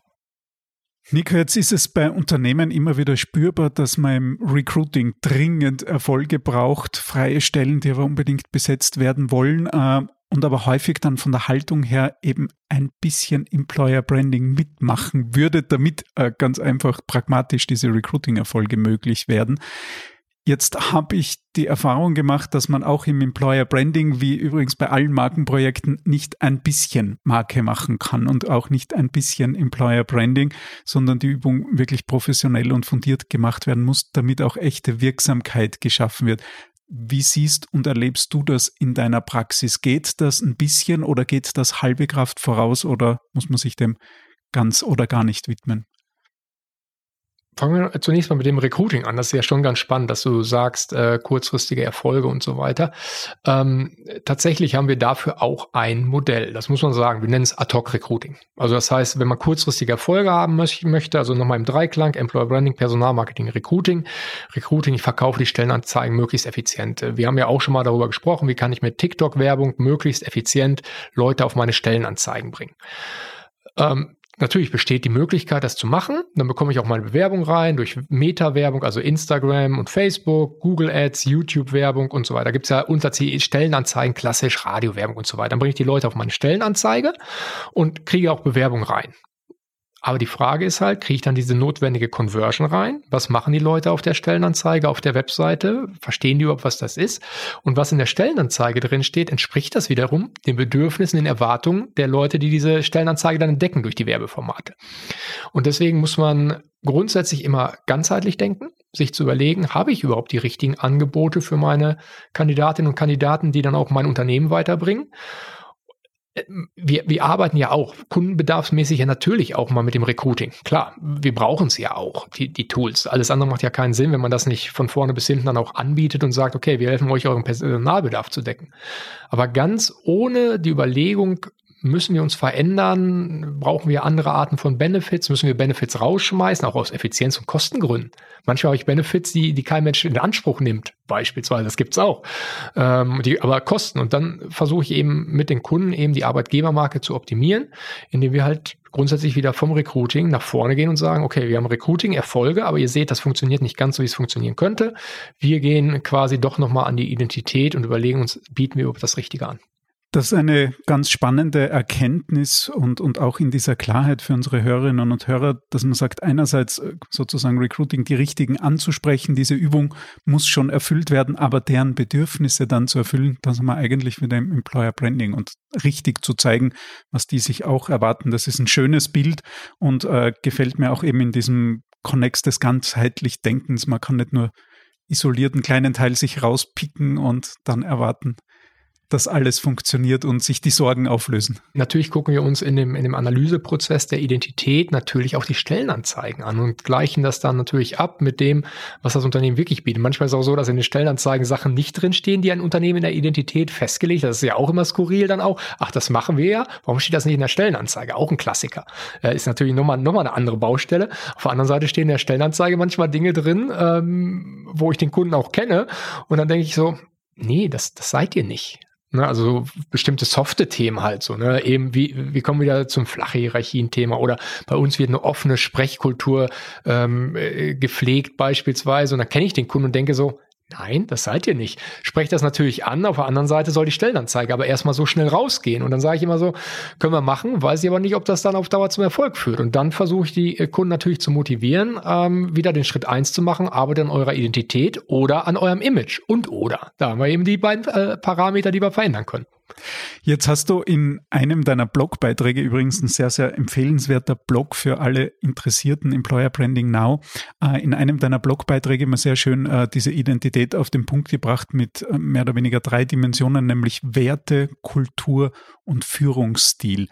Nico, jetzt ist es bei Unternehmen immer wieder spürbar, dass man im Recruiting dringend Erfolge braucht, freie Stellen, die aber unbedingt besetzt werden wollen. Und aber häufig dann von der Haltung her eben ein bisschen Employer Branding mitmachen würde, damit äh, ganz einfach pragmatisch diese Recruiting-Erfolge möglich werden. Jetzt habe ich die Erfahrung gemacht, dass man auch im Employer Branding, wie übrigens bei allen Markenprojekten, nicht ein bisschen Marke machen kann und auch nicht ein bisschen Employer Branding, sondern die Übung wirklich professionell und fundiert gemacht werden muss, damit auch echte Wirksamkeit geschaffen wird. Wie siehst und erlebst du das in deiner Praxis? Geht das ein bisschen oder geht das halbe Kraft voraus oder muss man sich dem ganz oder gar nicht widmen? Fangen wir zunächst mal mit dem Recruiting an. Das ist ja schon ganz spannend, dass du sagst, äh, kurzfristige Erfolge und so weiter. Ähm, tatsächlich haben wir dafür auch ein Modell. Das muss man sagen. Wir nennen es Ad-Hoc-Recruiting. Also das heißt, wenn man kurzfristige Erfolge haben möchte, also nochmal im Dreiklang, Employer Branding, Personalmarketing, Recruiting. Recruiting, ich verkaufe die Stellenanzeigen möglichst effizient. Wir haben ja auch schon mal darüber gesprochen, wie kann ich mit TikTok-Werbung möglichst effizient Leute auf meine Stellenanzeigen bringen. Ähm, Natürlich besteht die Möglichkeit, das zu machen. Dann bekomme ich auch meine Bewerbung rein durch Meta-Werbung, also Instagram und Facebook, Google Ads, YouTube-Werbung und so weiter. Da gibt es ja Unterziel Stellenanzeigen, klassisch Radiowerbung und so weiter. Dann bringe ich die Leute auf meine Stellenanzeige und kriege auch Bewerbung rein. Aber die Frage ist halt, kriege ich dann diese notwendige Conversion rein? Was machen die Leute auf der Stellenanzeige, auf der Webseite? Verstehen die überhaupt, was das ist? Und was in der Stellenanzeige drin steht, entspricht das wiederum den Bedürfnissen, den Erwartungen der Leute, die diese Stellenanzeige dann entdecken durch die Werbeformate. Und deswegen muss man grundsätzlich immer ganzheitlich denken, sich zu überlegen, habe ich überhaupt die richtigen Angebote für meine Kandidatinnen und Kandidaten, die dann auch mein Unternehmen weiterbringen? Wir, wir arbeiten ja auch kundenbedarfsmäßig ja natürlich auch mal mit dem Recruiting. Klar, wir brauchen es ja auch, die, die Tools. Alles andere macht ja keinen Sinn, wenn man das nicht von vorne bis hinten dann auch anbietet und sagt, okay, wir helfen euch euren Personalbedarf zu decken. Aber ganz ohne die Überlegung, müssen wir uns verändern? Brauchen wir andere Arten von Benefits? Müssen wir Benefits rausschmeißen, auch aus Effizienz- und Kostengründen? Manchmal habe ich Benefits, die, die kein Mensch in Anspruch nimmt, beispielsweise. Das gibt's auch. Ähm, die aber kosten. Und dann versuche ich eben mit den Kunden eben die Arbeitgebermarke zu optimieren, indem wir halt grundsätzlich wieder vom Recruiting nach vorne gehen und sagen, okay, wir haben Recruiting-Erfolge, aber ihr seht, das funktioniert nicht ganz so, wie es funktionieren könnte. Wir gehen quasi doch nochmal an die Identität und überlegen uns, bieten wir überhaupt das Richtige an. Das ist eine ganz spannende Erkenntnis und, und auch in dieser Klarheit für unsere Hörerinnen und Hörer, dass man sagt, einerseits äh, sozusagen Recruiting, die Richtigen anzusprechen, diese Übung muss schon erfüllt werden, aber deren Bedürfnisse dann zu erfüllen, da sind wir eigentlich wieder im Employer Branding und richtig zu zeigen, was die sich auch erwarten. Das ist ein schönes Bild und äh, gefällt mir auch eben in diesem Konnex des ganzheitlich Denkens. Man kann nicht nur isolierten kleinen Teil sich rauspicken und dann erwarten, dass alles funktioniert und sich die Sorgen auflösen. Natürlich gucken wir uns in dem, in dem Analyseprozess der Identität natürlich auch die Stellenanzeigen an und gleichen das dann natürlich ab mit dem, was das Unternehmen wirklich bietet. Manchmal ist es auch so, dass in den Stellenanzeigen Sachen nicht drinstehen, die ein Unternehmen in der Identität festgelegt hat. Das ist ja auch immer skurril dann auch. Ach, das machen wir ja. Warum steht das nicht in der Stellenanzeige? Auch ein Klassiker. Äh, ist natürlich nochmal, nochmal eine andere Baustelle. Auf der anderen Seite stehen in der Stellenanzeige manchmal Dinge drin, ähm, wo ich den Kunden auch kenne. Und dann denke ich so, nee, das, das seid ihr nicht. Ne, also bestimmte softe Themen halt so, ne? Eben wie, wie kommen wir wieder zum flache Hierarchien-Thema oder bei uns wird eine offene Sprechkultur ähm, äh, gepflegt beispielsweise und dann kenne ich den Kunden und denke so, Nein, das seid ihr nicht. Sprecht das natürlich an. Auf der anderen Seite soll die Stellenanzeige aber erstmal so schnell rausgehen. Und dann sage ich immer so, können wir machen, weiß ich aber nicht, ob das dann auf Dauer zum Erfolg führt. Und dann versuche ich die äh, Kunden natürlich zu motivieren, ähm, wieder den Schritt eins zu machen, arbeitet an eurer Identität oder an eurem Image und oder. Da haben wir eben die beiden äh, Parameter, die wir verändern können. Jetzt hast du in einem deiner Blogbeiträge übrigens ein sehr, sehr empfehlenswerter Blog für alle Interessierten Employer Branding Now. Äh, in einem deiner Blogbeiträge immer sehr schön äh, diese Identität auf den Punkt gebracht mit äh, mehr oder weniger drei Dimensionen, nämlich Werte, Kultur und Führungsstil.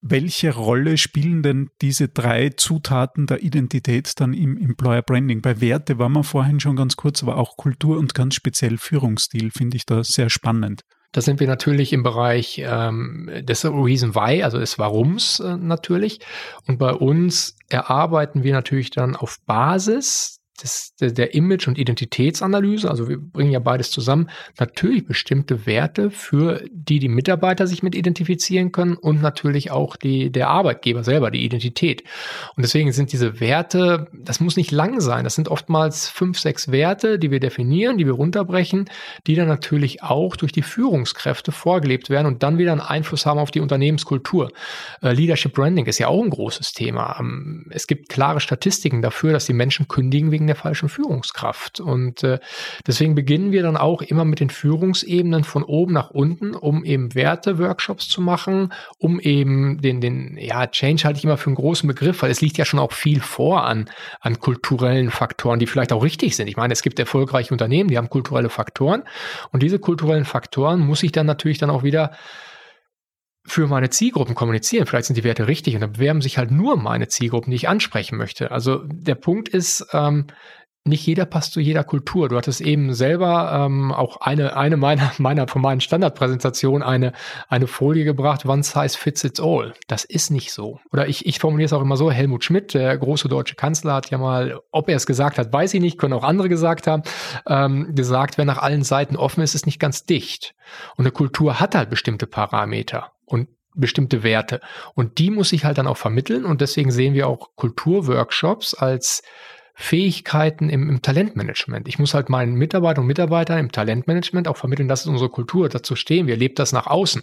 Welche Rolle spielen denn diese drei Zutaten der Identität dann im Employer Branding? Bei Werte waren wir vorhin schon ganz kurz, aber auch Kultur und ganz speziell Führungsstil finde ich da sehr spannend. Da sind wir natürlich im Bereich ähm, des Reason Why, also des Warums äh, natürlich. Und bei uns erarbeiten wir natürlich dann auf Basis des, der Image- und Identitätsanalyse, also wir bringen ja beides zusammen, natürlich bestimmte Werte, für die die Mitarbeiter sich mit identifizieren können und natürlich auch die, der Arbeitgeber selber, die Identität. Und deswegen sind diese Werte, das muss nicht lang sein, das sind oftmals fünf, sechs Werte, die wir definieren, die wir runterbrechen, die dann natürlich auch durch die Führungskräfte vorgelebt werden und dann wieder einen Einfluss haben auf die Unternehmenskultur. Äh, Leadership Branding ist ja auch ein großes Thema. Ähm, es gibt klare Statistiken dafür, dass die Menschen kündigen wegen der falschen Führungskraft. Und äh, deswegen beginnen wir dann auch immer mit den Führungsebenen von oben nach unten, um eben Werte-Workshops zu machen, um eben den, den, ja, Change halte ich immer für einen großen Begriff, weil es liegt ja schon auch viel vor an, an kulturellen Faktoren, die vielleicht auch richtig sind. Ich meine, es gibt erfolgreiche Unternehmen, die haben kulturelle Faktoren und diese kulturellen Faktoren muss ich dann natürlich dann auch wieder für meine Zielgruppen kommunizieren. Vielleicht sind die Werte richtig und dann bewerben sich halt nur meine Zielgruppen, die ich ansprechen möchte. Also der Punkt ist, ähm, nicht jeder passt zu jeder Kultur. Du hattest eben selber ähm, auch eine, eine meiner, meiner von meinen Standardpräsentationen eine, eine Folie gebracht, one size fits it all. Das ist nicht so. Oder ich, ich formuliere es auch immer so, Helmut Schmidt, der große deutsche Kanzler, hat ja mal, ob er es gesagt hat, weiß ich nicht, können auch andere gesagt haben, ähm, gesagt, wer nach allen Seiten offen ist, ist nicht ganz dicht. Und eine Kultur hat halt bestimmte Parameter und bestimmte Werte. Und die muss ich halt dann auch vermitteln. Und deswegen sehen wir auch Kulturworkshops als Fähigkeiten im, im Talentmanagement. Ich muss halt meinen Mitarbeitern und Mitarbeitern im Talentmanagement auch vermitteln, das ist unsere Kultur, dazu stehen wir, lebt das nach außen.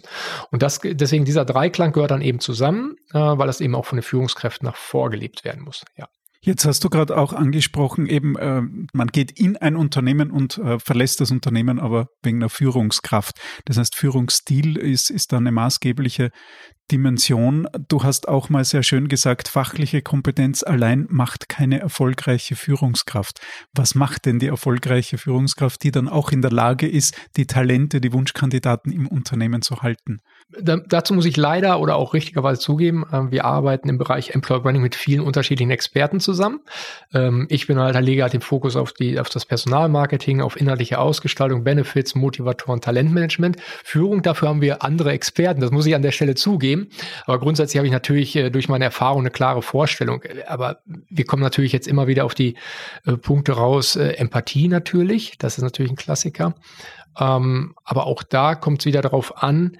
Und das, deswegen dieser Dreiklang gehört dann eben zusammen, äh, weil das eben auch von den Führungskräften nach vorgelebt werden muss. Ja. Jetzt hast du gerade auch angesprochen, eben äh, man geht in ein Unternehmen und äh, verlässt das Unternehmen, aber wegen der Führungskraft. Das heißt, Führungsstil ist, ist da eine maßgebliche Dimension. Du hast auch mal sehr schön gesagt, fachliche Kompetenz allein macht keine erfolgreiche Führungskraft. Was macht denn die erfolgreiche Führungskraft, die dann auch in der Lage ist, die Talente, die Wunschkandidaten im Unternehmen zu halten? Da, dazu muss ich leider oder auch richtigerweise zugeben, äh, wir arbeiten im Bereich Employer Branding mit vielen unterschiedlichen Experten zusammen. Ähm, ich bin halt, lege halt den Fokus auf, die, auf das Personalmarketing, auf inhaltliche Ausgestaltung, Benefits, Motivatoren, Talentmanagement. Führung, dafür haben wir andere Experten, das muss ich an der Stelle zugeben. Aber grundsätzlich habe ich natürlich äh, durch meine Erfahrung eine klare Vorstellung. Aber wir kommen natürlich jetzt immer wieder auf die äh, Punkte raus. Äh, Empathie natürlich, das ist natürlich ein Klassiker. Ähm, aber auch da kommt es wieder darauf an,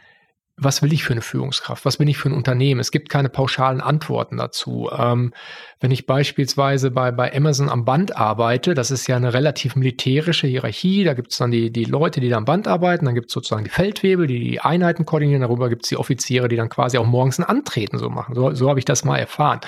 was will ich für eine Führungskraft? Was bin ich für ein Unternehmen? Es gibt keine pauschalen Antworten dazu. Ähm, wenn ich beispielsweise bei, bei Amazon am Band arbeite, das ist ja eine relativ militärische Hierarchie, da gibt es dann die, die Leute, die da am Band arbeiten, dann gibt es sozusagen die Feldwebel, die die Einheiten koordinieren, darüber gibt es die Offiziere, die dann quasi auch morgens ein Antreten so machen. So, so habe ich das mal erfahren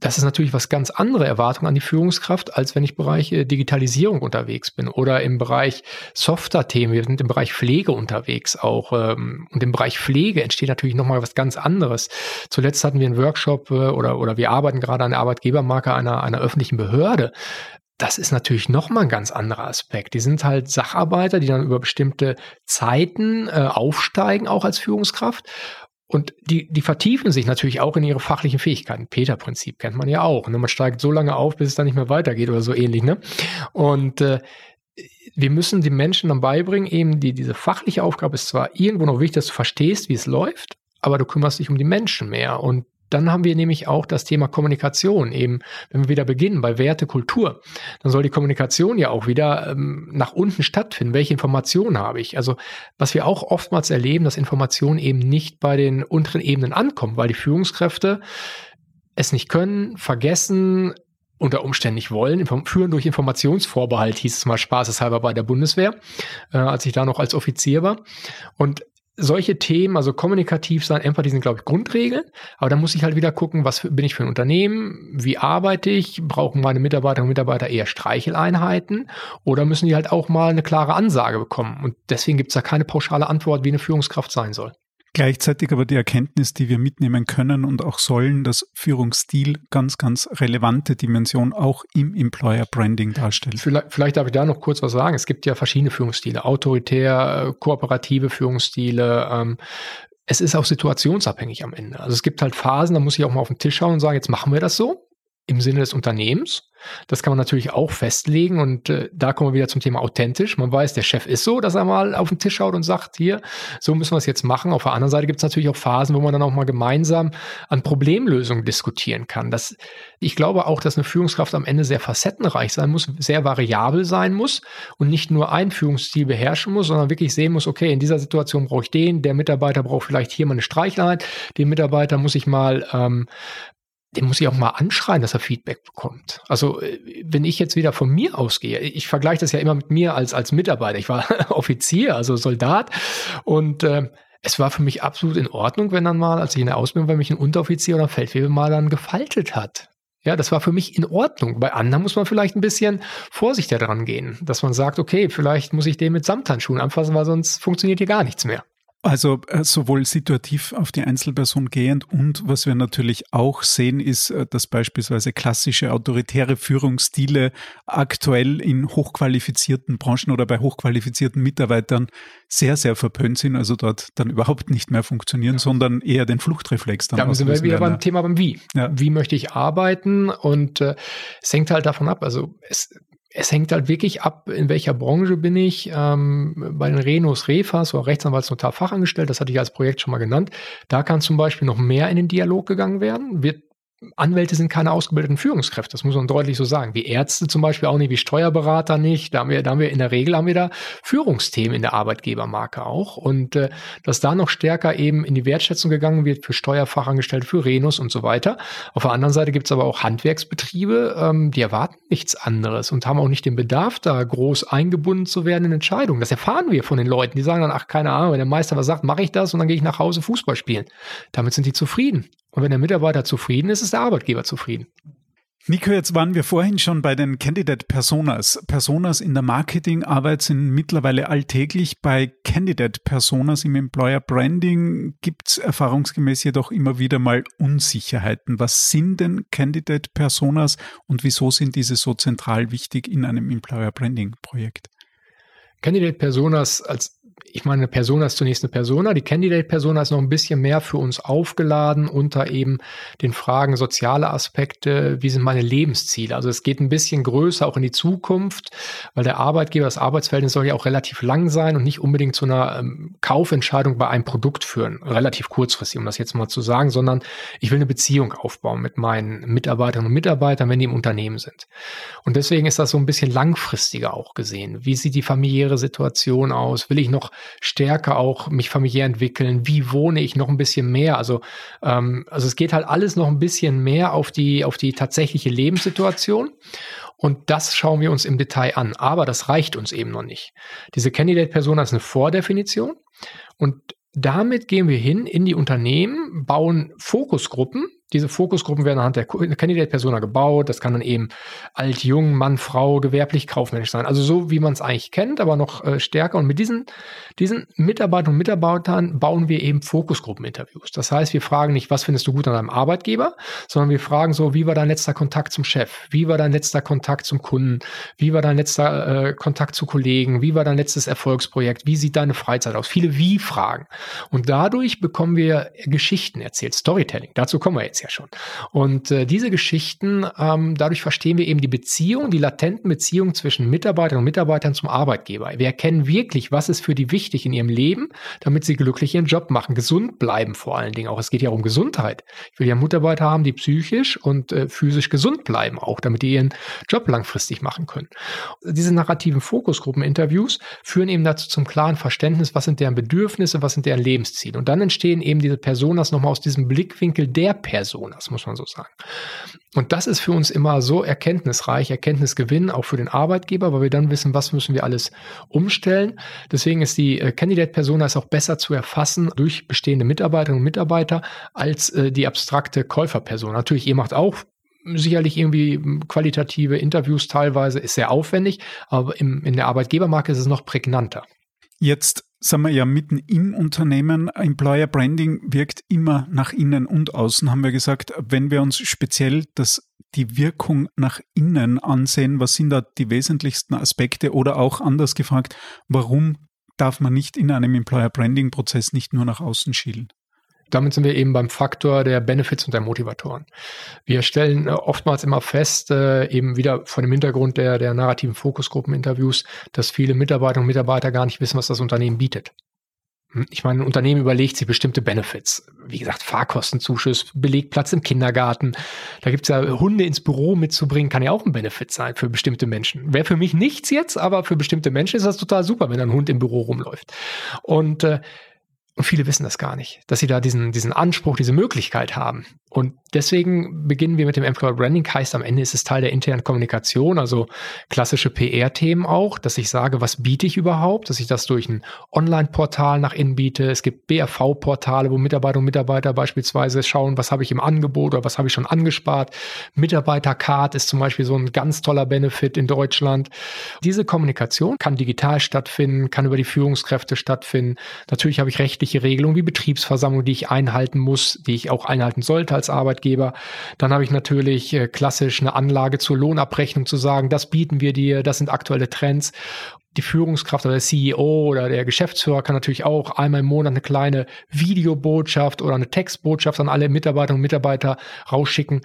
das ist natürlich was ganz andere Erwartungen an die Führungskraft, als wenn ich im Bereich äh, Digitalisierung unterwegs bin oder im Bereich Software-Themen. Wir sind im Bereich Pflege unterwegs auch. Ähm, und im Bereich Pflege entsteht natürlich nochmal was ganz anderes. Zuletzt hatten wir einen Workshop äh, oder, oder wir arbeiten gerade an der Arbeitgebermarke einer, einer öffentlichen Behörde das ist natürlich nochmal ein ganz anderer Aspekt. Die sind halt Sacharbeiter, die dann über bestimmte Zeiten äh, aufsteigen, auch als Führungskraft. Und die, die vertiefen sich natürlich auch in ihre fachlichen Fähigkeiten. Peter-Prinzip kennt man ja auch. Ne? Man steigt so lange auf, bis es dann nicht mehr weitergeht oder so ähnlich. Ne? Und äh, wir müssen den Menschen dann beibringen, eben die, diese fachliche Aufgabe ist zwar irgendwo noch wichtig, dass du verstehst, wie es läuft, aber du kümmerst dich um die Menschen mehr. Und dann haben wir nämlich auch das Thema Kommunikation. Eben, wenn wir wieder beginnen bei Werte, Kultur, dann soll die Kommunikation ja auch wieder ähm, nach unten stattfinden. Welche Informationen habe ich? Also, was wir auch oftmals erleben, dass Informationen eben nicht bei den unteren Ebenen ankommen, weil die Führungskräfte es nicht können, vergessen, unter Umständen nicht wollen, führen durch Informationsvorbehalt, hieß es mal spaßeshalber bei der Bundeswehr, äh, als ich da noch als Offizier war. Und solche Themen, also kommunikativ sein, Empathie sind, glaube ich, Grundregeln. Aber da muss ich halt wieder gucken, was bin ich für ein Unternehmen, wie arbeite ich, brauchen meine Mitarbeiterinnen und Mitarbeiter eher Streicheleinheiten oder müssen die halt auch mal eine klare Ansage bekommen. Und deswegen gibt es da keine pauschale Antwort, wie eine Führungskraft sein soll. Gleichzeitig aber die Erkenntnis, die wir mitnehmen können und auch sollen, dass Führungsstil ganz, ganz relevante Dimension auch im Employer Branding darstellt. Vielleicht, vielleicht darf ich da noch kurz was sagen. Es gibt ja verschiedene Führungsstile, autoritär, äh, kooperative Führungsstile, ähm, es ist auch situationsabhängig am Ende. Also es gibt halt Phasen, da muss ich auch mal auf den Tisch schauen und sagen, jetzt machen wir das so im Sinne des Unternehmens. Das kann man natürlich auch festlegen und äh, da kommen wir wieder zum Thema authentisch. Man weiß, der Chef ist so, dass er mal auf den Tisch schaut und sagt, hier, so müssen wir es jetzt machen. Auf der anderen Seite gibt es natürlich auch Phasen, wo man dann auch mal gemeinsam an Problemlösungen diskutieren kann. Das, ich glaube auch, dass eine Führungskraft am Ende sehr facettenreich sein muss, sehr variabel sein muss und nicht nur einen Führungsstil beherrschen muss, sondern wirklich sehen muss, okay, in dieser Situation brauche ich den, der Mitarbeiter braucht vielleicht hier mal eine Streichleinheit, den Mitarbeiter muss ich mal ähm, den muss ich auch mal anschreien, dass er Feedback bekommt. Also äh, wenn ich jetzt wieder von mir ausgehe, ich vergleiche das ja immer mit mir als, als Mitarbeiter. Ich war Offizier, also Soldat und äh, es war für mich absolut in Ordnung, wenn dann mal, als ich in der Ausbildung war, mich ein Unteroffizier oder Feldwebel mal dann gefaltet hat. Ja, das war für mich in Ordnung. Bei anderen muss man vielleicht ein bisschen vorsichtiger dran gehen, dass man sagt, okay, vielleicht muss ich den mit Samthandschuhen anfassen, weil sonst funktioniert hier gar nichts mehr. Also äh, sowohl situativ auf die Einzelperson gehend und was wir natürlich auch sehen, ist, äh, dass beispielsweise klassische autoritäre Führungsstile aktuell in hochqualifizierten Branchen oder bei hochqualifizierten Mitarbeitern sehr, sehr verpönt sind, also dort dann überhaupt nicht mehr funktionieren, ja. sondern eher den Fluchtreflex dann Da sind wir wieder beim Thema beim Wie. Ja. Wie möchte ich arbeiten? Und äh, es hängt halt davon ab, also es es hängt halt wirklich ab, in welcher Branche bin ich. Ähm, bei den Renos Refas oder Rechtsanwaltsnotar Fachangestellt, das hatte ich als Projekt schon mal genannt. Da kann zum Beispiel noch mehr in den Dialog gegangen werden. Wird Anwälte sind keine ausgebildeten Führungskräfte, das muss man deutlich so sagen. Wie Ärzte zum Beispiel auch nicht, wie Steuerberater nicht. Da haben wir, da haben wir in der Regel haben wir da Führungsthemen in der Arbeitgebermarke auch. Und äh, dass da noch stärker eben in die Wertschätzung gegangen wird für Steuerfachangestellte, für Renus und so weiter. Auf der anderen Seite gibt es aber auch Handwerksbetriebe, ähm, die erwarten nichts anderes und haben auch nicht den Bedarf, da groß eingebunden zu werden in Entscheidungen. Das erfahren wir von den Leuten, die sagen dann, ach, keine Ahnung, wenn der Meister was sagt, mache ich das und dann gehe ich nach Hause Fußball spielen. Damit sind die zufrieden. Und wenn der Mitarbeiter zufrieden ist, ist der Arbeitgeber zufrieden. Nico, jetzt waren wir vorhin schon bei den Candidate Personas. Personas in der Marketingarbeit sind mittlerweile alltäglich. Bei Candidate Personas im Employer Branding gibt es erfahrungsgemäß jedoch immer wieder mal Unsicherheiten. Was sind denn Candidate Personas und wieso sind diese so zentral wichtig in einem Employer Branding Projekt? Candidate Personas als ich meine, eine Persona ist zunächst eine Persona. Die Candidate-Persona ist noch ein bisschen mehr für uns aufgeladen unter eben den Fragen soziale Aspekte. Wie sind meine Lebensziele? Also es geht ein bisschen größer auch in die Zukunft, weil der Arbeitgeber, das Arbeitsverhältnis soll ja auch relativ lang sein und nicht unbedingt zu einer ähm, Kaufentscheidung bei einem Produkt führen. Relativ kurzfristig, um das jetzt mal zu sagen, sondern ich will eine Beziehung aufbauen mit meinen Mitarbeiterinnen und Mitarbeitern, wenn die im Unternehmen sind. Und deswegen ist das so ein bisschen langfristiger auch gesehen. Wie sieht die familiäre Situation aus? Will ich noch stärker auch mich familiär entwickeln? Wie wohne ich noch ein bisschen mehr? Also, ähm, also es geht halt alles noch ein bisschen mehr auf die, auf die tatsächliche Lebenssituation. Und das schauen wir uns im Detail an. Aber das reicht uns eben noch nicht. Diese Candidate-Persona ist eine Vordefinition. Und damit gehen wir hin in die Unternehmen, bauen Fokusgruppen, diese Fokusgruppen werden anhand der Candidate-Persona gebaut. Das kann dann eben alt, jung, Mann, Frau, gewerblich, kaufmännisch sein. Also so, wie man es eigentlich kennt, aber noch äh, stärker. Und mit diesen, diesen Mitarbeitern und Mitarbeitern bauen wir eben Fokusgruppeninterviews. Das heißt, wir fragen nicht, was findest du gut an deinem Arbeitgeber, sondern wir fragen so, wie war dein letzter Kontakt zum Chef? Wie war dein letzter Kontakt zum Kunden? Wie war dein letzter äh, Kontakt zu Kollegen? Wie war dein letztes Erfolgsprojekt? Wie sieht deine Freizeit aus? Viele Wie-Fragen. Und dadurch bekommen wir Geschichten erzählt, Storytelling. Dazu kommen wir jetzt ja schon. Und äh, diese Geschichten, ähm, dadurch verstehen wir eben die Beziehung, die latenten Beziehungen zwischen Mitarbeiterinnen und Mitarbeitern zum Arbeitgeber. Wir erkennen wirklich, was ist für die wichtig in ihrem Leben, damit sie glücklich ihren Job machen, gesund bleiben vor allen Dingen auch. Es geht ja um Gesundheit. Ich will ja Mitarbeiter haben, die psychisch und äh, physisch gesund bleiben, auch damit die ihren Job langfristig machen können. Diese narrativen Fokusgruppen-Interviews führen eben dazu zum klaren Verständnis, was sind deren Bedürfnisse, was sind deren Lebensziele. Und dann entstehen eben diese Personas nochmal aus diesem Blickwinkel der Person. Personas, muss man so sagen. Und das ist für uns immer so erkenntnisreich, Erkenntnisgewinn, auch für den Arbeitgeber, weil wir dann wissen, was müssen wir alles umstellen. Deswegen ist die äh, Candidate-Persona auch besser zu erfassen durch bestehende Mitarbeiterinnen und Mitarbeiter als äh, die abstrakte Käuferperson. Natürlich, ihr macht auch sicherlich irgendwie qualitative Interviews teilweise, ist sehr aufwendig, aber im, in der Arbeitgebermarke ist es noch prägnanter. Jetzt sind wir ja mitten im Unternehmen. Employer Branding wirkt immer nach innen und außen, haben wir gesagt. Wenn wir uns speziell das, die Wirkung nach innen ansehen, was sind da die wesentlichsten Aspekte oder auch anders gefragt, warum darf man nicht in einem Employer Branding Prozess nicht nur nach außen schielen? Damit sind wir eben beim Faktor der Benefits und der Motivatoren. Wir stellen äh, oftmals immer fest, äh, eben wieder vor dem Hintergrund der, der narrativen Fokusgruppeninterviews, dass viele Mitarbeiterinnen und Mitarbeiter gar nicht wissen, was das Unternehmen bietet. Hm, ich meine, ein Unternehmen überlegt sich bestimmte Benefits. Wie gesagt, Fahrkostenzuschuss, Belegplatz im Kindergarten. Da gibt es ja Hunde ins Büro mitzubringen, kann ja auch ein Benefit sein für bestimmte Menschen. Wäre für mich nichts jetzt, aber für bestimmte Menschen ist das total super, wenn ein Hund im Büro rumläuft. Und äh, und viele wissen das gar nicht, dass sie da diesen, diesen Anspruch, diese Möglichkeit haben. Und deswegen beginnen wir mit dem Employer Branding. Heißt, am Ende ist es Teil der internen Kommunikation, also klassische PR-Themen auch, dass ich sage, was biete ich überhaupt, dass ich das durch ein Online-Portal nach innen biete. Es gibt BRV-Portale, wo Mitarbeiter und Mitarbeiter beispielsweise schauen, was habe ich im Angebot oder was habe ich schon angespart. Mitarbeitercard ist zum Beispiel so ein ganz toller Benefit in Deutschland. Diese Kommunikation kann digital stattfinden, kann über die Führungskräfte stattfinden. Natürlich habe ich rechtliche Regelungen wie Betriebsversammlung, die ich einhalten muss, die ich auch einhalten sollte als Arbeitgeber. Dann habe ich natürlich äh, klassisch eine Anlage zur Lohnabrechnung zu sagen, das bieten wir dir, das sind aktuelle Trends die Führungskraft oder der CEO oder der Geschäftsführer kann natürlich auch einmal im Monat eine kleine Videobotschaft oder eine Textbotschaft an alle Mitarbeiterinnen und Mitarbeiter rausschicken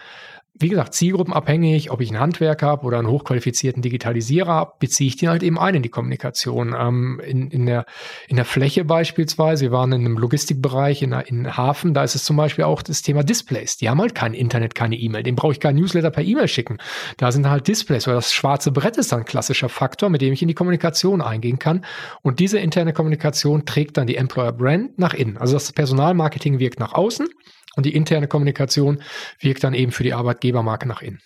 wie gesagt, zielgruppenabhängig, ob ich einen Handwerker habe oder einen hochqualifizierten Digitalisierer habe, beziehe ich den halt eben ein in die Kommunikation. Ähm, in, in, der, in der Fläche beispielsweise, wir waren in einem Logistikbereich in, in Hafen, da ist es zum Beispiel auch das Thema Displays. Die haben halt kein Internet, keine E-Mail. Den brauche ich kein Newsletter per E-Mail schicken. Da sind halt Displays oder das schwarze Brett ist dann ein klassischer Faktor, mit dem ich in die Kommunikation eingehen kann. Und diese interne Kommunikation trägt dann die Employer Brand nach innen. Also das Personalmarketing wirkt nach außen und die interne Kommunikation wirkt dann eben für die Arbeitgebermarke nach innen.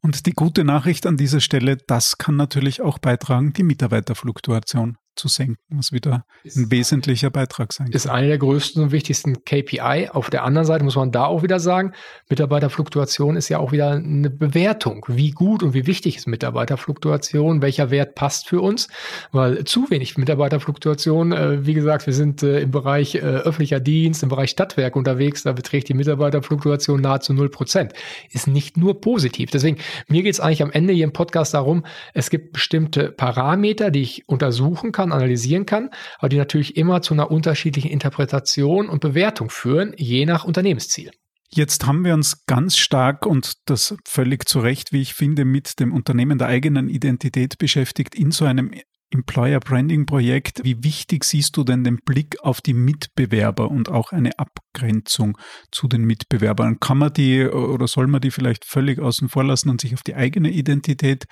Und die gute Nachricht an dieser Stelle, das kann natürlich auch beitragen, die Mitarbeiterfluktuation zu senken, was wieder ein wesentlicher Beitrag sein kann. Ist eine der größten und wichtigsten KPI. Auf der anderen Seite muss man da auch wieder sagen, Mitarbeiterfluktuation ist ja auch wieder eine Bewertung. Wie gut und wie wichtig ist Mitarbeiterfluktuation? Welcher Wert passt für uns? Weil zu wenig Mitarbeiterfluktuation, äh, wie gesagt, wir sind äh, im Bereich äh, öffentlicher Dienst, im Bereich Stadtwerk unterwegs, da beträgt die Mitarbeiterfluktuation nahezu null Prozent. Ist nicht nur positiv. Deswegen, mir geht es eigentlich am Ende hier im Podcast darum, es gibt bestimmte Parameter, die ich untersuchen kann kann, analysieren kann, aber die natürlich immer zu einer unterschiedlichen Interpretation und Bewertung führen, je nach Unternehmensziel. Jetzt haben wir uns ganz stark und das völlig zu Recht, wie ich finde, mit dem Unternehmen der eigenen Identität beschäftigt in so einem Employer Branding Projekt. Wie wichtig siehst du denn den Blick auf die Mitbewerber und auch eine Abgrenzung zu den Mitbewerbern? Kann man die oder soll man die vielleicht völlig außen vor lassen und sich auf die eigene Identität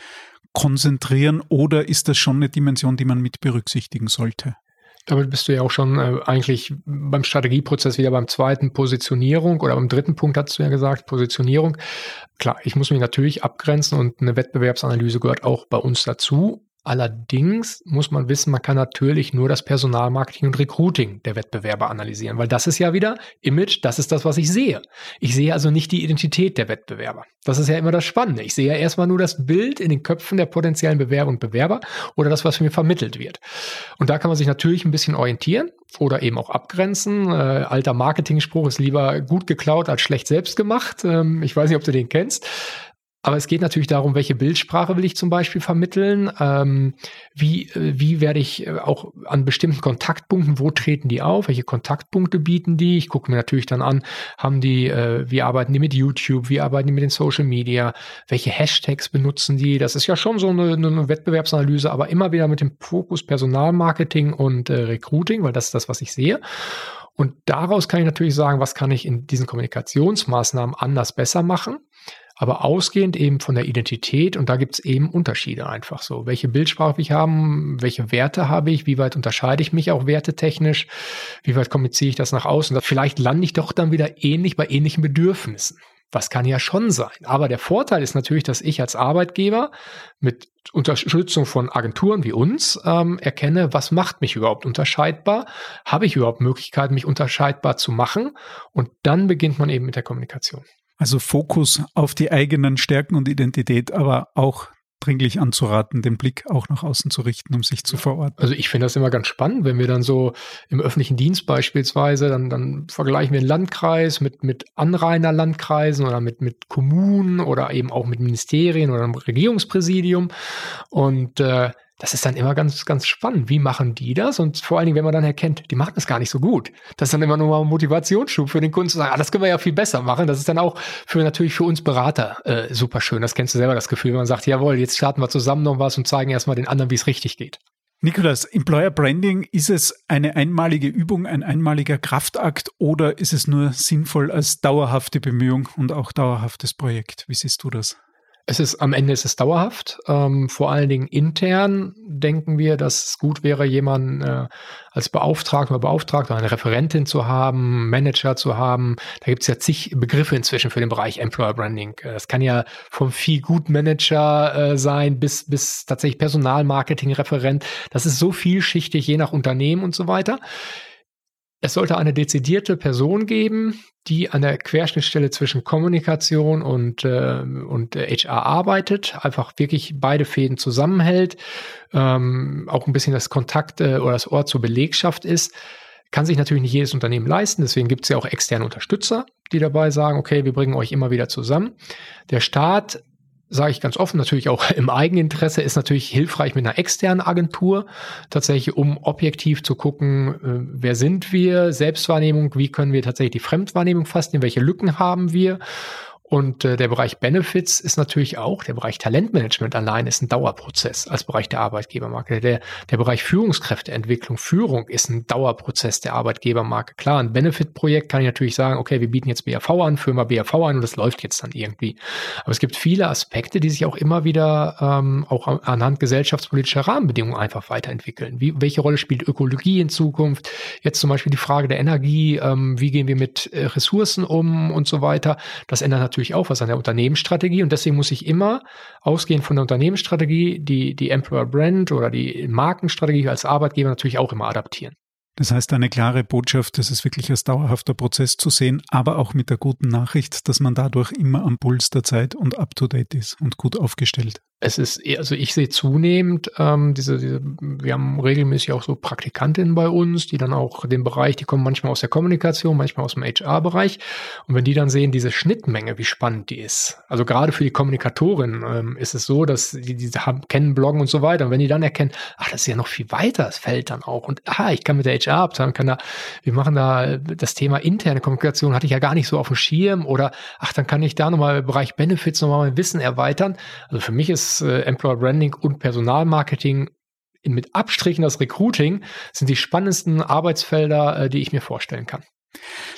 konzentrieren oder ist das schon eine Dimension, die man mit berücksichtigen sollte? Damit bist du ja auch schon äh, eigentlich beim Strategieprozess wieder beim zweiten Positionierung oder beim dritten Punkt hast du ja gesagt, Positionierung. Klar, ich muss mich natürlich abgrenzen und eine Wettbewerbsanalyse gehört auch bei uns dazu. Allerdings muss man wissen, man kann natürlich nur das Personalmarketing und Recruiting der Wettbewerber analysieren, weil das ist ja wieder Image, das ist das, was ich sehe. Ich sehe also nicht die Identität der Wettbewerber. Das ist ja immer das Spannende. Ich sehe ja erstmal nur das Bild in den Köpfen der potenziellen Bewerber und Bewerber oder das, was mir vermittelt wird. Und da kann man sich natürlich ein bisschen orientieren oder eben auch abgrenzen. Äh, alter Marketing-Spruch ist lieber gut geklaut als schlecht selbst gemacht. Ähm, ich weiß nicht, ob du den kennst. Aber es geht natürlich darum, welche Bildsprache will ich zum Beispiel vermitteln, ähm, wie, äh, wie werde ich äh, auch an bestimmten Kontaktpunkten, wo treten die auf, welche Kontaktpunkte bieten die. Ich gucke mir natürlich dann an, haben die, äh, wie arbeiten die mit YouTube, wie arbeiten die mit den Social Media, welche Hashtags benutzen die. Das ist ja schon so eine, eine Wettbewerbsanalyse, aber immer wieder mit dem Fokus Personalmarketing und äh, Recruiting, weil das ist das, was ich sehe. Und daraus kann ich natürlich sagen, was kann ich in diesen Kommunikationsmaßnahmen anders besser machen aber ausgehend eben von der Identität und da gibt es eben Unterschiede einfach so. Welche Bildsprache ich haben, welche Werte habe ich, wie weit unterscheide ich mich auch wertetechnisch, wie weit kommuniziere ich das nach außen. Vielleicht lande ich doch dann wieder ähnlich bei ähnlichen Bedürfnissen. Was kann ja schon sein. Aber der Vorteil ist natürlich, dass ich als Arbeitgeber mit Unterstützung von Agenturen wie uns ähm, erkenne, was macht mich überhaupt unterscheidbar? Habe ich überhaupt Möglichkeiten, mich unterscheidbar zu machen? Und dann beginnt man eben mit der Kommunikation. Also Fokus auf die eigenen Stärken und Identität, aber auch dringlich anzuraten, den Blick auch nach außen zu richten, um sich zu verorten. Also ich finde das immer ganz spannend, wenn wir dann so im öffentlichen Dienst beispielsweise, dann, dann vergleichen wir einen Landkreis mit, mit Anrainerlandkreisen oder mit, mit Kommunen oder eben auch mit Ministerien oder einem Regierungspräsidium. Und äh, das ist dann immer ganz, ganz spannend. Wie machen die das? Und vor allen Dingen, wenn man dann erkennt, die machen das gar nicht so gut. Das ist dann immer nur mal ein Motivationsschub für den Kunden zu sagen, ah, das können wir ja viel besser machen. Das ist dann auch für natürlich für uns Berater äh, super schön. Das kennst du selber, das Gefühl, wenn man sagt, jawohl, jetzt starten wir zusammen noch was und zeigen erstmal den anderen, wie es richtig geht. Nikolas, Employer Branding, ist es eine einmalige Übung, ein einmaliger Kraftakt oder ist es nur sinnvoll als dauerhafte Bemühung und auch dauerhaftes Projekt? Wie siehst du das? Es ist am Ende ist es dauerhaft. Ähm, vor allen Dingen intern denken wir, dass es gut wäre, jemanden äh, als Beauftragter oder Beauftragter, eine Referentin zu haben, Manager zu haben. Da gibt es ja zig Begriffe inzwischen für den Bereich Employer Branding. Äh, das kann ja vom viel gut Manager äh, sein bis bis tatsächlich Personalmarketing-Referent. Das ist so vielschichtig, je nach Unternehmen und so weiter. Es sollte eine dezidierte Person geben, die an der Querschnittstelle zwischen Kommunikation und, äh, und HR arbeitet, einfach wirklich beide Fäden zusammenhält, ähm, auch ein bisschen das Kontakt äh, oder das Ort zur Belegschaft ist. Kann sich natürlich nicht jedes Unternehmen leisten, deswegen gibt es ja auch externe Unterstützer, die dabei sagen, okay, wir bringen euch immer wieder zusammen. Der Staat sage ich ganz offen, natürlich auch im Eigeninteresse, ist natürlich hilfreich mit einer externen Agentur, tatsächlich um objektiv zu gucken, äh, wer sind wir, Selbstwahrnehmung, wie können wir tatsächlich die Fremdwahrnehmung fassen, welche Lücken haben wir und äh, der Bereich Benefits ist natürlich auch, der Bereich Talentmanagement allein ist ein Dauerprozess als Bereich der Arbeitgebermarke. Der, der Bereich Führungskräfteentwicklung, Führung ist ein Dauerprozess der Arbeitgebermarke. Klar, ein Benefit-Projekt kann ich natürlich sagen, okay, wir bieten jetzt BAV an, führen mal BAV an und das läuft jetzt dann irgendwie. Aber es gibt viele Aspekte, die sich auch immer wieder ähm, auch anhand gesellschaftspolitischer Rahmenbedingungen einfach weiterentwickeln. Wie, welche Rolle spielt Ökologie in Zukunft? Jetzt zum Beispiel die Frage der Energie, ähm, wie gehen wir mit äh, Ressourcen um und so weiter. Das ändert natürlich natürlich auch was an der Unternehmensstrategie und deswegen muss ich immer ausgehend von der Unternehmensstrategie die, die Employer Brand oder die Markenstrategie als Arbeitgeber natürlich auch immer adaptieren. Das heißt, eine klare Botschaft, das ist wirklich als dauerhafter Prozess zu sehen, aber auch mit der guten Nachricht, dass man dadurch immer am Puls der Zeit und up to date ist und gut aufgestellt es ist, also ich sehe zunehmend ähm, diese, diese, wir haben regelmäßig auch so Praktikantinnen bei uns, die dann auch den Bereich, die kommen manchmal aus der Kommunikation, manchmal aus dem HR-Bereich. Und wenn die dann sehen, diese Schnittmenge, wie spannend die ist. Also gerade für die Kommunikatorin ähm, ist es so, dass die, die haben, kennen Bloggen und so weiter. Und wenn die dann erkennen, ach, das ist ja noch viel weiter, das fällt dann auch. Und ah, ich kann mit der HR-Abteilung, kann da, wir machen da das Thema interne Kommunikation, hatte ich ja gar nicht so auf dem Schirm. Oder ach, dann kann ich da nochmal im Bereich Benefits nochmal mein Wissen erweitern. Also für mich ist äh, Employer Branding und Personalmarketing mit Abstrichen das Recruiting sind die spannendsten Arbeitsfelder, äh, die ich mir vorstellen kann.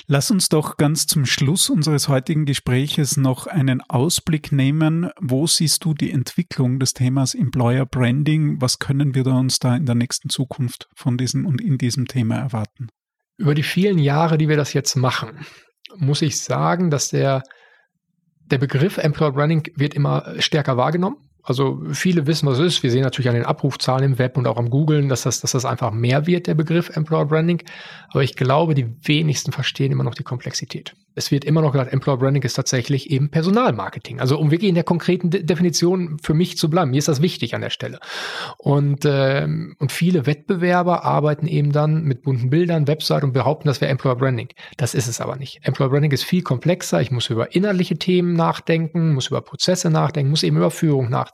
Lass uns doch ganz zum Schluss unseres heutigen Gespräches noch einen Ausblick nehmen. Wo siehst du die Entwicklung des Themas Employer Branding? Was können wir da uns da in der nächsten Zukunft von diesem und in diesem Thema erwarten? Über die vielen Jahre, die wir das jetzt machen, muss ich sagen, dass der, der Begriff Employer Branding wird immer stärker wahrgenommen. Also viele wissen, was es ist. Wir sehen natürlich an den Abrufzahlen im Web und auch am Googlen, dass das, dass das einfach mehr wird, der Begriff Employer Branding. Aber ich glaube, die wenigsten verstehen immer noch die Komplexität es wird immer noch gesagt, Employer Branding ist tatsächlich eben Personalmarketing. Also um wirklich in der konkreten De Definition für mich zu bleiben, mir ist das wichtig an der Stelle. Und, ähm, und viele Wettbewerber arbeiten eben dann mit bunten Bildern, Website und behaupten, das wäre Employer Branding. Das ist es aber nicht. Employer Branding ist viel komplexer. Ich muss über inhaltliche Themen nachdenken, muss über Prozesse nachdenken, muss eben über Führung nachdenken,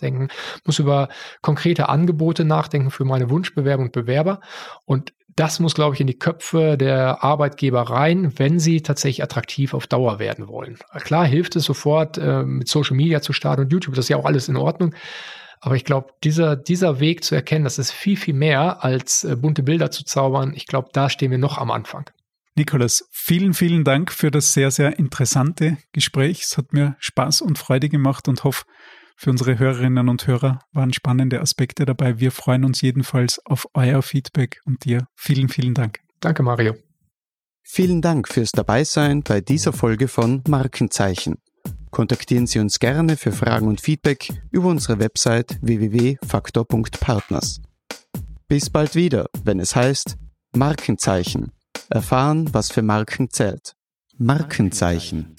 muss über konkrete Angebote nachdenken für meine Wunschbewerber und Bewerber. Und das muss, glaube ich, in die Köpfe der Arbeitgeber rein, wenn sie tatsächlich attraktiv auf Dauer werden wollen. Klar hilft es sofort, äh, mit Social Media zu starten und YouTube, das ist ja auch alles in Ordnung. Aber ich glaube, dieser, dieser Weg zu erkennen, das ist viel, viel mehr als äh, bunte Bilder zu zaubern. Ich glaube, da stehen wir noch am Anfang. Nikolas, vielen, vielen Dank für das sehr, sehr interessante Gespräch. Es hat mir Spaß und Freude gemacht und hoffe, für unsere Hörerinnen und Hörer waren spannende Aspekte dabei. Wir freuen uns jedenfalls auf euer Feedback und dir vielen, vielen Dank. Danke, Mario. Vielen Dank fürs Dabeisein bei dieser Folge von Markenzeichen. Kontaktieren Sie uns gerne für Fragen und Feedback über unsere Website www.faktor.partners. Bis bald wieder, wenn es heißt Markenzeichen. Erfahren, was für Marken zählt. Markenzeichen.